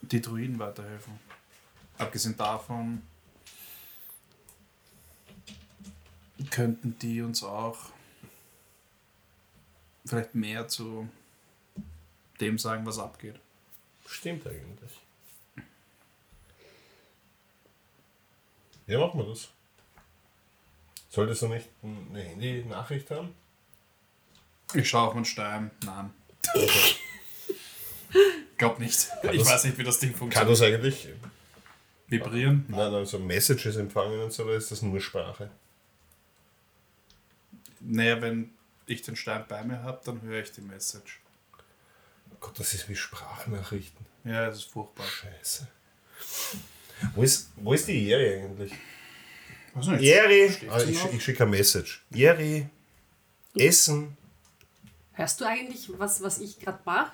die Druiden weiterhelfen. Abgesehen davon könnten die uns auch vielleicht mehr zu dem sagen, was abgeht. Stimmt eigentlich. Ja, machen wir das. Solltest du nicht eine Handy-Nachricht haben? Ich schaue auf meinen Stein. Nein. Glaub nicht. Kann ich das- weiß nicht, wie das Ding Kann funktioniert. das eigentlich Vibrieren? nein, also Messages empfangen und so, oder ist das nur Sprache? Naja, wenn ich den Stein bei mir habe, dann höre ich die Message. Oh Gott, das ist wie Sprachnachrichten. Ja, das ist furchtbar. Scheiße. Wo ist, wo ist die Jeri eigentlich? Weiß nicht. Schläft Ah, ich, ich schicke eine Message. Jeri, Essen. Hörst du eigentlich, was, was ich gerade mache?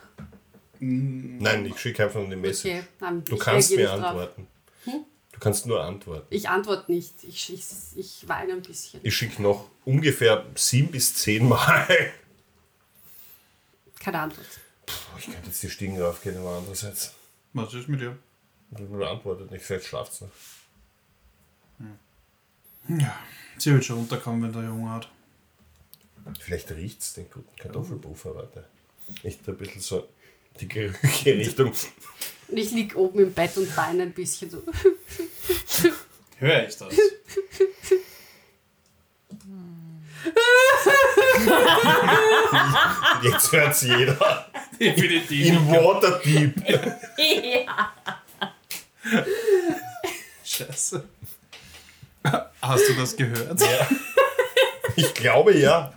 Nein, ich schicke einfach eine Message. Okay, Du kannst mir nicht antworten. Du kannst nur antworten. Ich antworte nicht. Ich, ich, ich weine ein bisschen. Ich schicke noch ungefähr sieben bis zehn Mal. Keine Antwort. Puh, Ich könnte jetzt die Stiegen raufgehen, aber andererseits. Was ist mit dir? Du antwortet nicht, vielleicht schlaft's noch. Ja, sie wird schon runterkommen, wenn der Junge hat. Vielleicht riecht's den guten Kartoffelpuffer, warte. Ich da ein bisschen so die Gerüche Richtung. Und ich lieg oben im Bett und weine ein bisschen so. Höre ich das? Jetzt hört's jeder. Definitiv. In Waterdeep. Ja. Scheiße. Hast du das gehört? Ja. Ich glaube ja.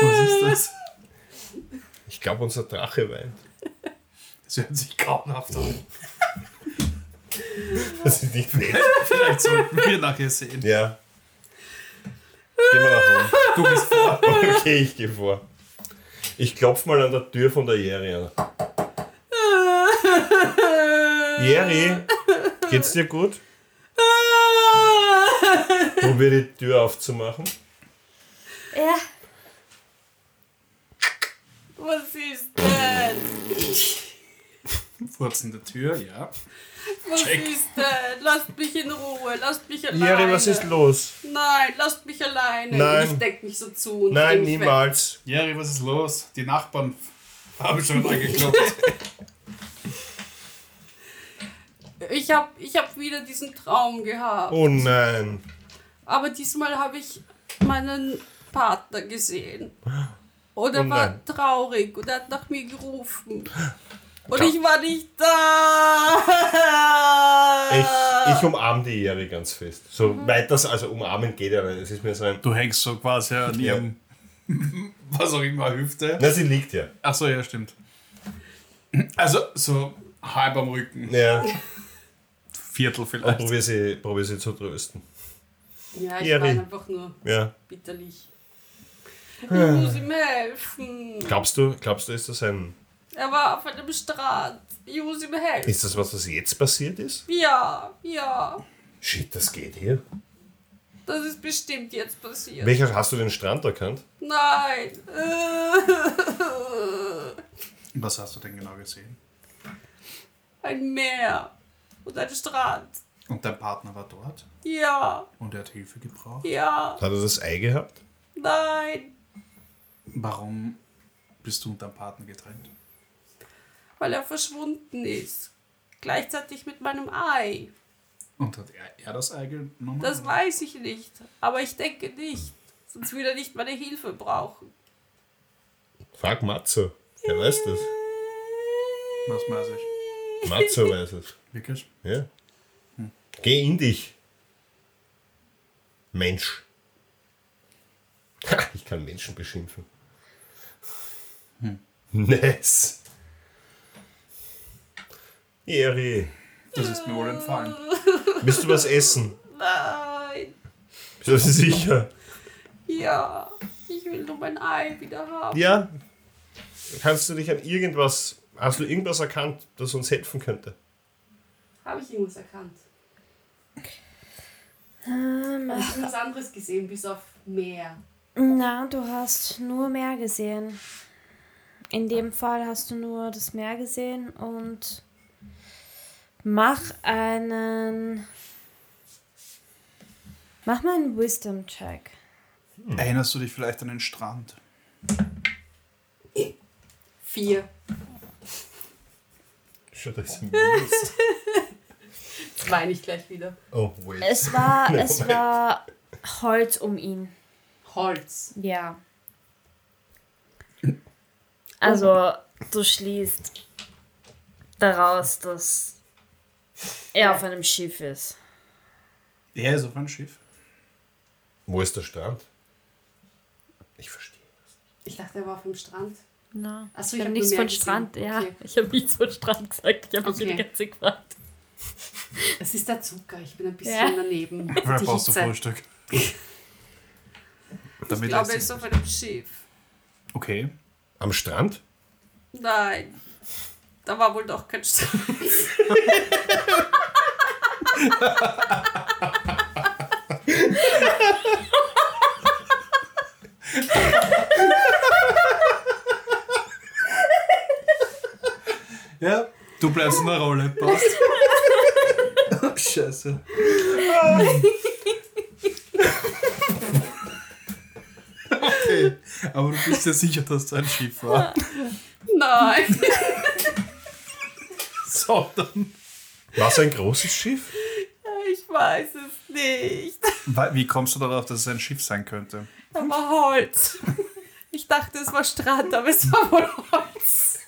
Was ist das? Ich glaube, unser Drache weint. Das hört sich grauenhaft an. Das ist nicht nett. Vielleicht sollten wir nachher sehen. Ja. Gehen wir nach oben. Du bist vor. Okay, ich gehe vor. Ich klopfe mal an der Tür von der Jerry an. Jerry, geht's dir gut? Probier die Tür aufzumachen. Ja. Was ist denn? Furzende Tür, ja. Was Check. ist denn? Lasst mich in Ruhe, lasst mich alleine. Jerry, was ist los? Nein, lasst mich alleine. Nein. Ich deck mich so zu. Und Nein, niemals. Jerry, was ist los? Die Nachbarn haben schon angeklopft. Weg. Ich hab, ich hab wieder diesen Traum gehabt. Oh nein. Aber diesmal habe ich meinen Partner gesehen. Und er Oh war traurig und er hat nach mir gerufen. Und ich war nicht da. Ich, ich umarme die Jerry ganz fest. So weit das, also umarmen geht ja nicht. Es ist mir so ein. Du hängst so quasi an Ja. ihrem, was auch immer, Hüfte. Na, sie liegt ja. Achso, ja, stimmt. Also so halb am Rücken. Ja. Viertel Und vielleicht. probier sie, probier sie zu trösten. Ja, ich Jerry. weine einfach nur Ja. bitterlich. Ich muss ihm helfen. Glaubst du, glaubst du, ist das ein. Er war auf einem Strand. Ich muss ihm helfen. Ist das was, was jetzt passiert ist? Ja, ja. Shit, das geht hier. Das ist bestimmt jetzt passiert. Welcher hast du den Strand erkannt? Nein. Was hast du denn genau gesehen? Ein Meer und ein Strand. Und dein Partner war dort Ja, und er hat Hilfe gebraucht. ja, Hat er das Ei gehabt? nein. Warum bist du und dein Partner getrennt? Weil er verschwunden ist. Gleichzeitig mit meinem Ei. Und hat er, er das Ei genommen? Das oder? weiß ich nicht. Aber ich denke nicht. Sonst würde er nicht meine Hilfe brauchen. Frag Matzo. Der weiß das. Was weiß ich. Matzo weiß es. Wirklich? Ja. Geh in dich. Mensch. Ha, ich kann Menschen beschimpfen. Ness. Eri, Das ist mir wohl entfallen. willst du was essen? Nein. Bist du sicher? Ja, ich will nur mein Ei wieder haben. Ja. Kannst du dich an irgendwas, hast du irgendwas erkannt, das uns helfen könnte? Habe ich irgendwas erkannt? Ähm, Habe ich irgendwas anderes gesehen, bis auf Meer? na, du hast nur Meer gesehen. In dem Fall hast du nur das Meer gesehen und mach einen. Mach mal einen Wisdom-Check. Erinnerst du dich vielleicht an den Strand? Vier. Schon das weine ich gleich wieder. Oh, wait. Es war, No es way. war Holz um ihn. Holz. Ja. Also, du schließt daraus, dass er auf einem Schiff ist. Er ist auf einem Schiff. Wo ist der Strand? Ich verstehe. Ich dachte, er war auf dem Strand. Na, Ach so, ich ich habe hab nichts von Strand. gesehen. Ja, Okay. ich habe nichts von Strand gesagt. Ich habe mich Okay. die ganze Zeit gefragt. Das ist der Zucker. Ich bin ein bisschen Ja. daneben. Die brauchst du. Frühstück. Ich glaube, er ist auf einem Schiff. Okay. Am Strand? Nein. Da war wohl doch kein. Ja. Du Du bleibst in der Rolle, passt. Oh, Scheiße. Okay, aber du bist ja sicher, dass es ein Schiff war. Nein. So, dann. War es ein großes Schiff? Ich weiß es nicht. Wie kommst du darauf, dass es ein Schiff sein könnte? Da war Holz. Ich dachte, es war Strand, aber es war wohl Holz.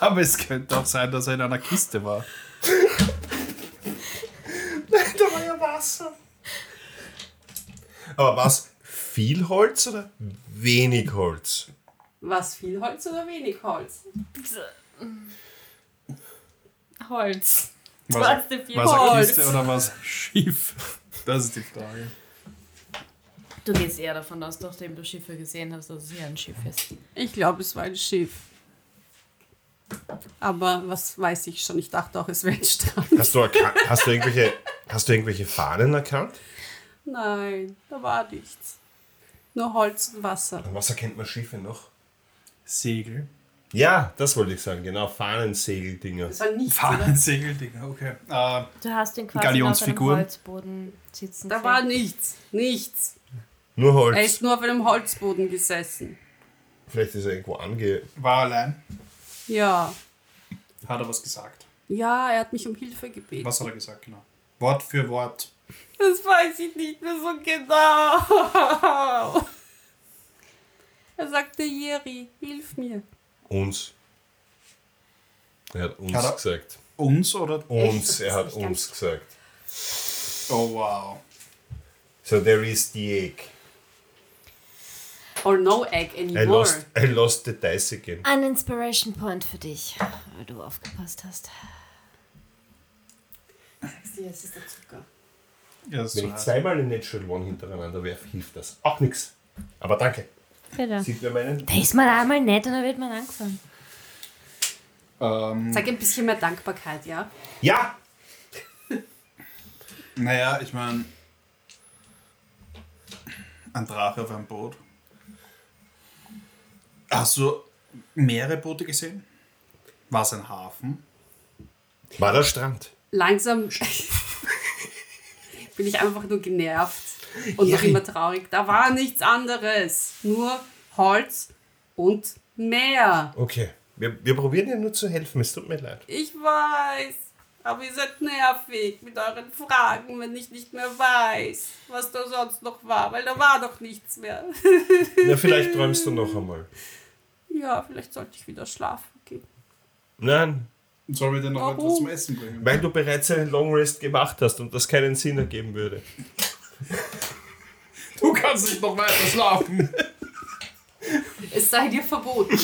Aber es könnte auch sein, dass er in einer Kiste war. Da war ja Wasser. Aber war es viel Holz oder wenig Holz? Was viel Holz oder wenig Holz? Holz. Was, Was was? Kiste oder was Schiff? Das ist die Frage. Du gehst eher davon aus, nachdem du Schiffe gesehen hast, dass es hier ein Schiff ist. Ich glaube, es war ein Schiff. Aber was weiß ich schon? Ich dachte auch, es wäre ein Strand. Hast du, hast, du irgendwelche, hast du irgendwelche Fahnen erkannt? Nein, da war nichts. Nur Holz und Wasser. An was erkennt man Schiffe noch? Segel. Ja, das wollte ich sagen, genau, Fahnensegeldinger. Das war nichts? Fahnensegeldinger, okay. Äh, Du hast den quasi auf einem. Holzboden sitzen Da sehen. war nichts. Nichts. Nur Er Holz. ist nur auf einem Holzboden gesessen. Vielleicht ist er irgendwo ange... war allein. Ja. Hat er was gesagt? Ja, er hat mich um Hilfe gebeten. Was hat er gesagt, genau? Wort für Wort. Das weiß ich nicht mehr so genau. Er sagte, Jeri, hilf mir. Uns. Er hat uns Hat er- gesagt. Uns oder? Uns, er hat uns gesagt. Oh wow. So there is the egg. Or no egg I anymore. lost, I lost the dice again. Ein Inspiration Point für dich, weil du aufgepasst hast. Sagst du, Es ist der Zucker. Ja, das ist Wenn ich zweimal eine Natural One hintereinander werfe, hilft das. Auch nichts. Aber danke. Bitte. Sieht mir meinen... Da ist man einmal nett und dann wird man angefangen. ähm, Sag ein bisschen mehr Dankbarkeit, ja? Ja! naja, ich meine, ein Drache auf einem Boot. Hast du mehrere Boote gesehen? War es ein Hafen? War der Strand. Langsam bin ich einfach nur genervt und noch immer traurig. Da war nichts anderes. Nur Holz und Meer. Okay. Wir, wir probieren ja nur zu helfen, es tut mir leid. Ich weiß. Aber ihr seid nervig mit euren Fragen, wenn ich nicht mehr weiß, was da sonst noch war, weil da war doch nichts mehr. Na, vielleicht träumst du noch einmal. Ja, vielleicht sollte ich wieder schlafen gehen. Nein, Sollen wir denn noch Warum? etwas zum Essen bringen? weil du bereits einen Long Rest gemacht hast und das keinen Sinn ergeben würde. Du kannst nicht noch weiter schlafen. Es sei dir verboten.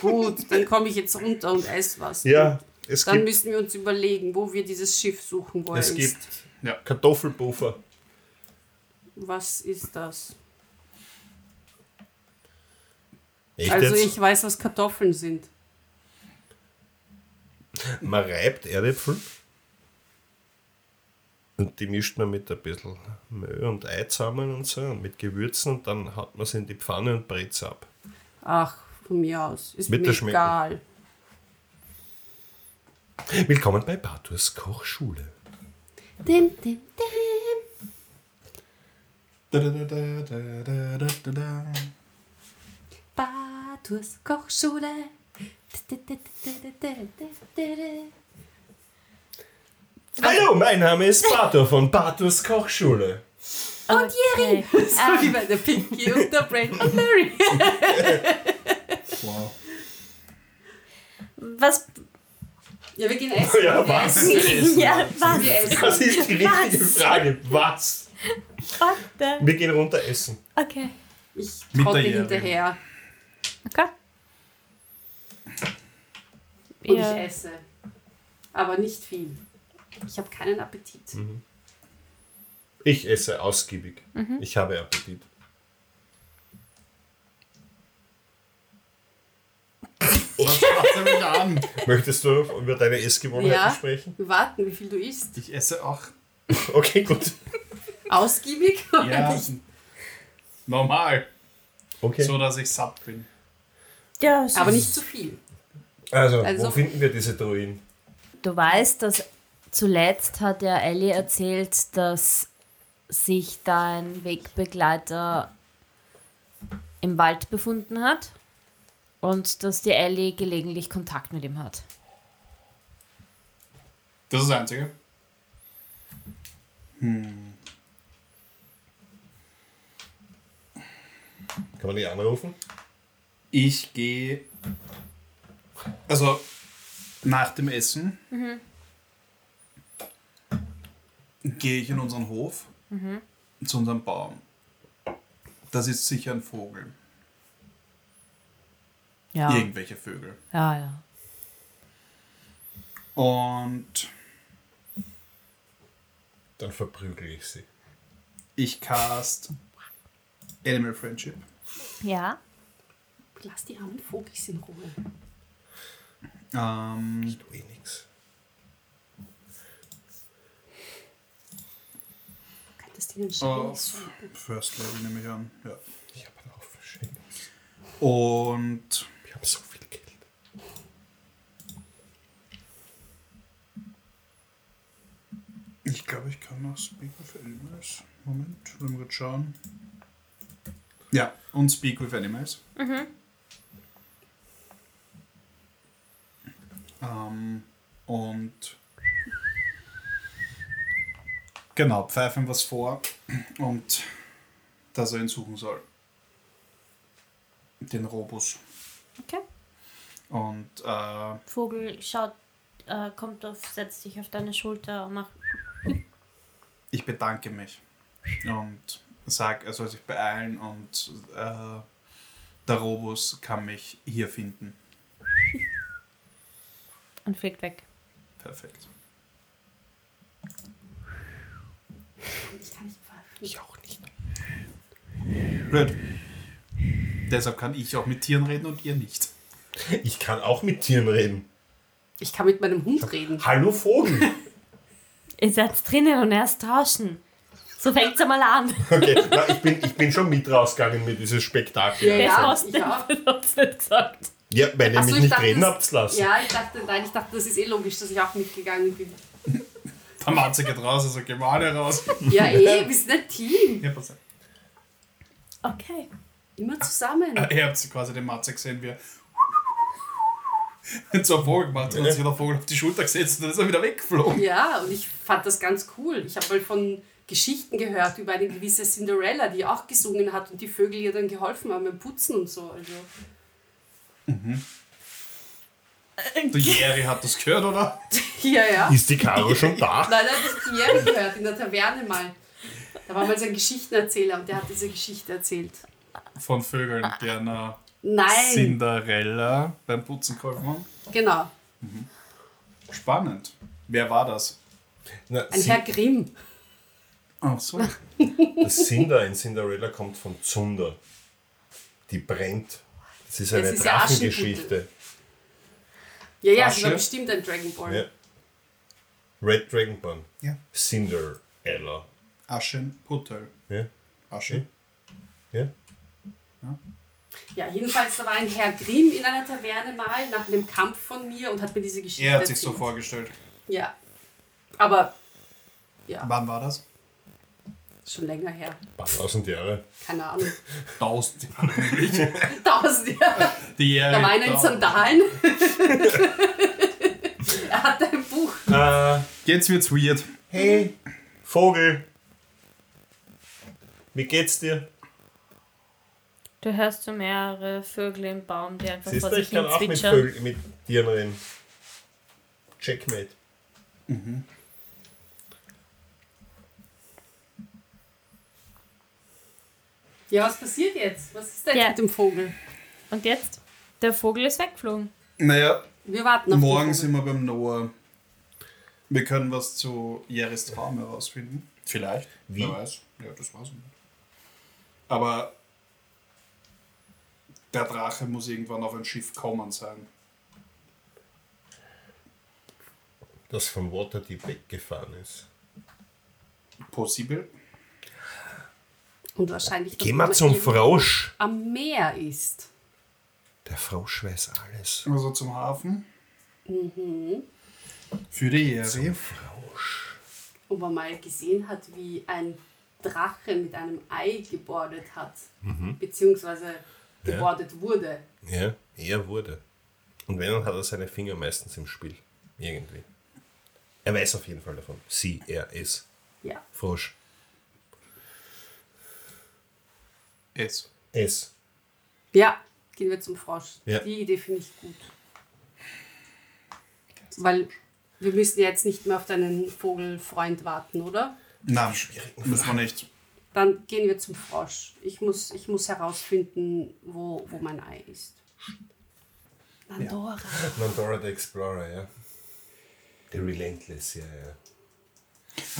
Gut, dann komme ich jetzt runter und esse was. Ja, es Dann gibt, müssen wir uns überlegen, wo wir dieses Schiff suchen wollen. es gibt Ja. Kartoffelpuffer. Was ist das? Echt also jetzt? ich weiß, was Kartoffeln sind. Man reibt Erdäpfel und die mischt man mit ein bisschen Mehl und Ei zusammen und so und mit Gewürzen und dann haut man sie in die Pfanne und brät sie ab. Ach, von mir aus. Ist Wird mir egal. Willkommen bei Bartus Kochschule. Dim, dim, dim. Da, da, da, da, da, da, da, da. Bartus Kochschule. Hallo, mein Name ist Bartur von Bartus Kochschule. Und Jerry. Okay. So wie bei der Pinky und der Brent und Mary. Wow. Was? Ja, wir gehen essen. Ja, wir was? essen. Ja, was? Wir essen. Das ist die richtige Was? Frage. Was? Warte. Wir gehen runter essen. Okay. Ich Mit trotte hinterher Okay. und Ja. ich esse. Aber nicht viel. Ich habe keinen Appetit. Ich esse ausgiebig. Ich habe Appetit. Was mich an? Möchtest du über deine Essgewohnheiten Ja, sprechen? wir warten, wie viel du isst. Ich esse auch. Okay, gut. Ausgiebig Ja. nicht? Normal. Okay. So, dass ich satt bin. Ja, es Aber nicht zu viel. Also, Also- wo finden wir diese Druiden? Du weißt, dass zuletzt hat ja Ellie erzählt, dass sich dein Wegbegleiter im Wald befunden hat und dass die Ellie gelegentlich Kontakt mit ihm hat. Das ist das Einzige. Kann man die anrufen? Ich gehe. Also nach dem Essen gehe ich in unseren Hof zu unserem Baum. Das ist sicher ein Vogel. Ja. Irgendwelche Vögel. Ja, ja. Und Dann verprügel ich sie. ich cast Animal Friendship. Ja. Lass die armen Vogels in Ruhe. Ähm, Du eh nix. Du könntest ihnen auf schenken. First Level nehme ich an. Ja. Ich habe einen Haufen Shinies. Und Wir haben so viel Geld. ich glaube, ich kann noch Speak with Animals. Moment, wollen wir schauen. Ja, und Speak with Animals. Ähm, und genau, pfeifen was vor und dass er ihn suchen soll. Den Robus. Okay. Und äh, Vogel schaut, äh, kommt auf, setzt sich auf deine Schulter und macht. ich bedanke mich und sag, er soll sich beeilen und äh, der Robus kann mich hier finden. und fliegt weg. Perfekt. Ich kann nicht pfeifen. Ich auch nicht. Blöd. Deshalb kann ich auch mit Tieren reden und ihr nicht. Ich kann auch mit Tieren reden. Ich kann mit meinem Hund reden. Hallo Vogel. Ihr seid drinnen und erst tauschen. So fängt's einmal an. Okay, na, ich, bin, ich bin schon mit rausgegangen mit diesem Spektakel. Ja, ja. Hast ich auch. das nicht gesagt? Ja, wenn ihr mich ich nicht dachte, reden habt, lassen. Ja, ich dachte, nein, ich dachte, das ist eh logisch, dass ich auch mitgegangen bin. Der Matze geht raus, also geh mal alle raus. Ja, eh, wir sind ein Team. Ja, pass auf. Okay. Immer zusammen. Ihr habt quasi den Matze gesehen, wie er so einen Vogel gemacht hat und sich der Vogel auf die Schulter gesetzt und dann ist er wieder weggeflogen. Ja, und ich fand das ganz cool. Ich habe mal von Geschichten gehört über eine gewisse Cinderella, die auch gesungen hat und die Vögel ihr dann geholfen haben beim Putzen und so. Also, Der Jerry hat das gehört, oder? ja, ja. Ist die Caro schon da? Nein, nein, das hat die Jerry gehört in der Taverne mal. Da war mal so ein Geschichtenerzähler und der hat diese Geschichte erzählt. Von Vögeln, die einer Nein, Cinderella beim Putzen geholfen haben. genau. Spannend. Wer war das? Na, Ein Herr Grimm. Ach so. das Cinder in Cinderella kommt von Zunder. Die brennt. Das ist eine Drachengeschichte. Ja, ja, das war bestimmt ein Dragon Ball. Ja. Red Dragonborn. Ja. Cinderella. Aschenputtel. Ja. Asche. Ja. Ja, jedenfalls, da war ein Herr Grimm in einer Taverne mal nach einem Kampf von mir und hat mir diese Geschichte Er hat sich so erzählt. vorgestellt. Ja. Aber, ja, Wann war das? Schon länger her. Paar tausend Jahre. Keine Ahnung. Tausend Jahre nämlich. Tausend Jahre. Die Jerry. Da war einer in Sandalen. er hatte ein Buch. Äh, Jetzt wird's weird. hey, Vogel. Wie geht's dir? Du hörst so mehrere Vögel im Baum, die einfach Siehst vor sich ich hin kann auch mit, zwitschern. Vögel, mit Tieren reden. Checkmate. Ja, was passiert jetzt? Was ist denn Ja. mit dem Vogel? Und jetzt? Der Vogel ist weggeflogen. Naja, Wir warten auf morgen sind wir beim Noah. Wir können was zu Jerrys Traum herausfinden. Vielleicht. Wie? Wer weiß. Ja, das war's nicht. Aber der Drache muss irgendwann auf ein Schiff kommen sein. Das von Waterdeep weggefahren ist. Possible. Und wahrscheinlich, dass Geh mal zum Frosch. am Meer ist. Der Frosch weiß alles. Also zum Hafen. Für die Jeri. Frosch. Und man mal gesehen hat, wie ein Drache mit einem Ei gebordet hat, beziehungsweise gebordet wurde. Ja, er wurde. Und wenn, dann hat er seine Finger meistens im Spiel. Irgendwie. Er weiß auf jeden Fall davon. Sie, er, es. Ja. Frosch. Es. Es. Ja, gehen wir zum Frosch. Ja. Die Idee finde ich gut. Weil wir müssen jetzt nicht mehr auf deinen Vogelfreund warten, oder? Nein, müssen wir nicht. Dann gehen wir zum Frosch. Ich muss, ich muss herausfinden, wo, wo mein Ei ist. Landora. Nandora the Explorer, ja. The Relentless, ja, ja.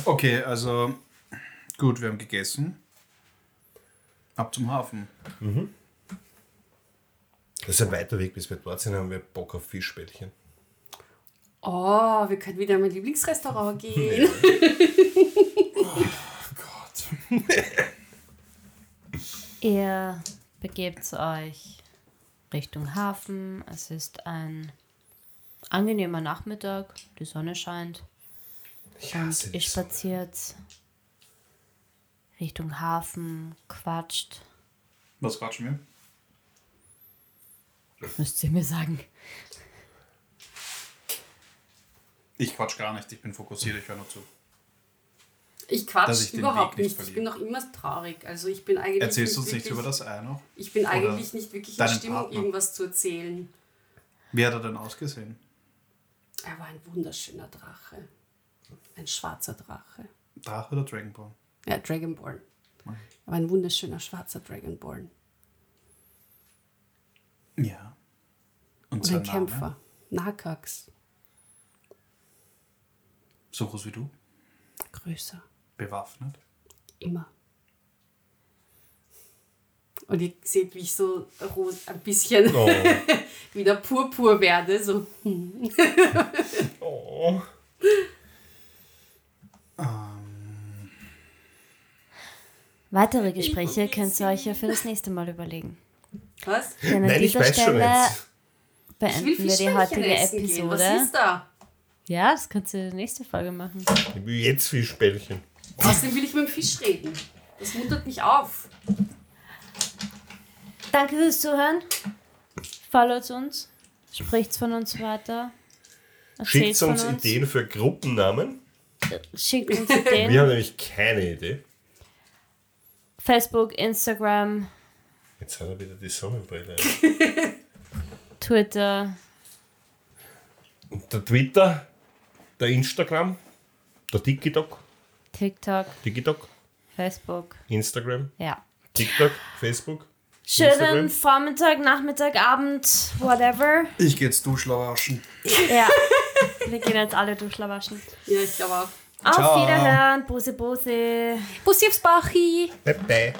Okay, also gut, wir haben gegessen. Ab zum Hafen. Das ist ein weiter Weg, bis wir dort sind, haben wir Bock auf Fischbällchen. Oh, wir können wieder in mein Lieblingsrestaurant gehen. Gott. Ihr begebt euch Richtung Hafen. Es ist ein angenehmer Nachmittag. Die Sonne scheint. Ich Und ihr spaziert Richtung Hafen, quatscht. Was quatschen wir? Müsst ihr mir sagen. Ich quatsch gar nicht, ich bin fokussiert, ich höre nur zu. Ich quatsch ich überhaupt nicht nicht. Ich bin noch immer traurig. Also ich bin eigentlich Erzählst du nicht uns nichts über das Ei noch? Ich bin Oder eigentlich nicht wirklich in Stimmung, Partner? irgendwas zu erzählen. Wie hat er denn ausgesehen? Er war ein wunderschöner Drache. Ein schwarzer Drache. Drache oder Dragonborn? Ja, Dragonborn. Er war ein wunderschöner schwarzer Dragonborn. Ja. Und, Und ein? Kämpfer. Nakax. So groß wie du? Größer. Bewaffnet? Immer. Und ihr seht, wie ich so ros- ein bisschen Oh. wieder purpur werde. So. oh. Weitere Gespräche könnt ihr euch ja für das nächste Mal überlegen. Was? Denn an Nein, ich weiß schon Stelle jetzt. Ich will beenden wir die heutige gehen. Was Episode. ist da? Ja, das kannst du in der nächsten Folge machen. Ich will jetzt Fischbällchen. Außerdem will ich mit dem Fisch reden. Das muntert mich auf. Danke fürs Zuhören. Followt uns. Spricht von uns weiter. Schickt von uns Ideen für Gruppennamen. Schickt uns Wir Ideen. haben nämlich keine Idee. Facebook, Instagram, Jetzt hat er wieder die Sonnenbrille. Twitter. Und der Twitter, der Instagram, der TikTok, TikTok, TikTok, Facebook. Instagram, Ja. TikTok, Facebook. Schönen Instagram. Vormittag, Nachmittag, Abend, whatever. Ich geh jetzt Duschlauschen. Ja. Wir gehen jetzt alle durchlawaschen. Ja, ich glaube auch. Auf Ciao. Wiederhören. Bose, Bose. Bussi aufs Bachi. Bye bye.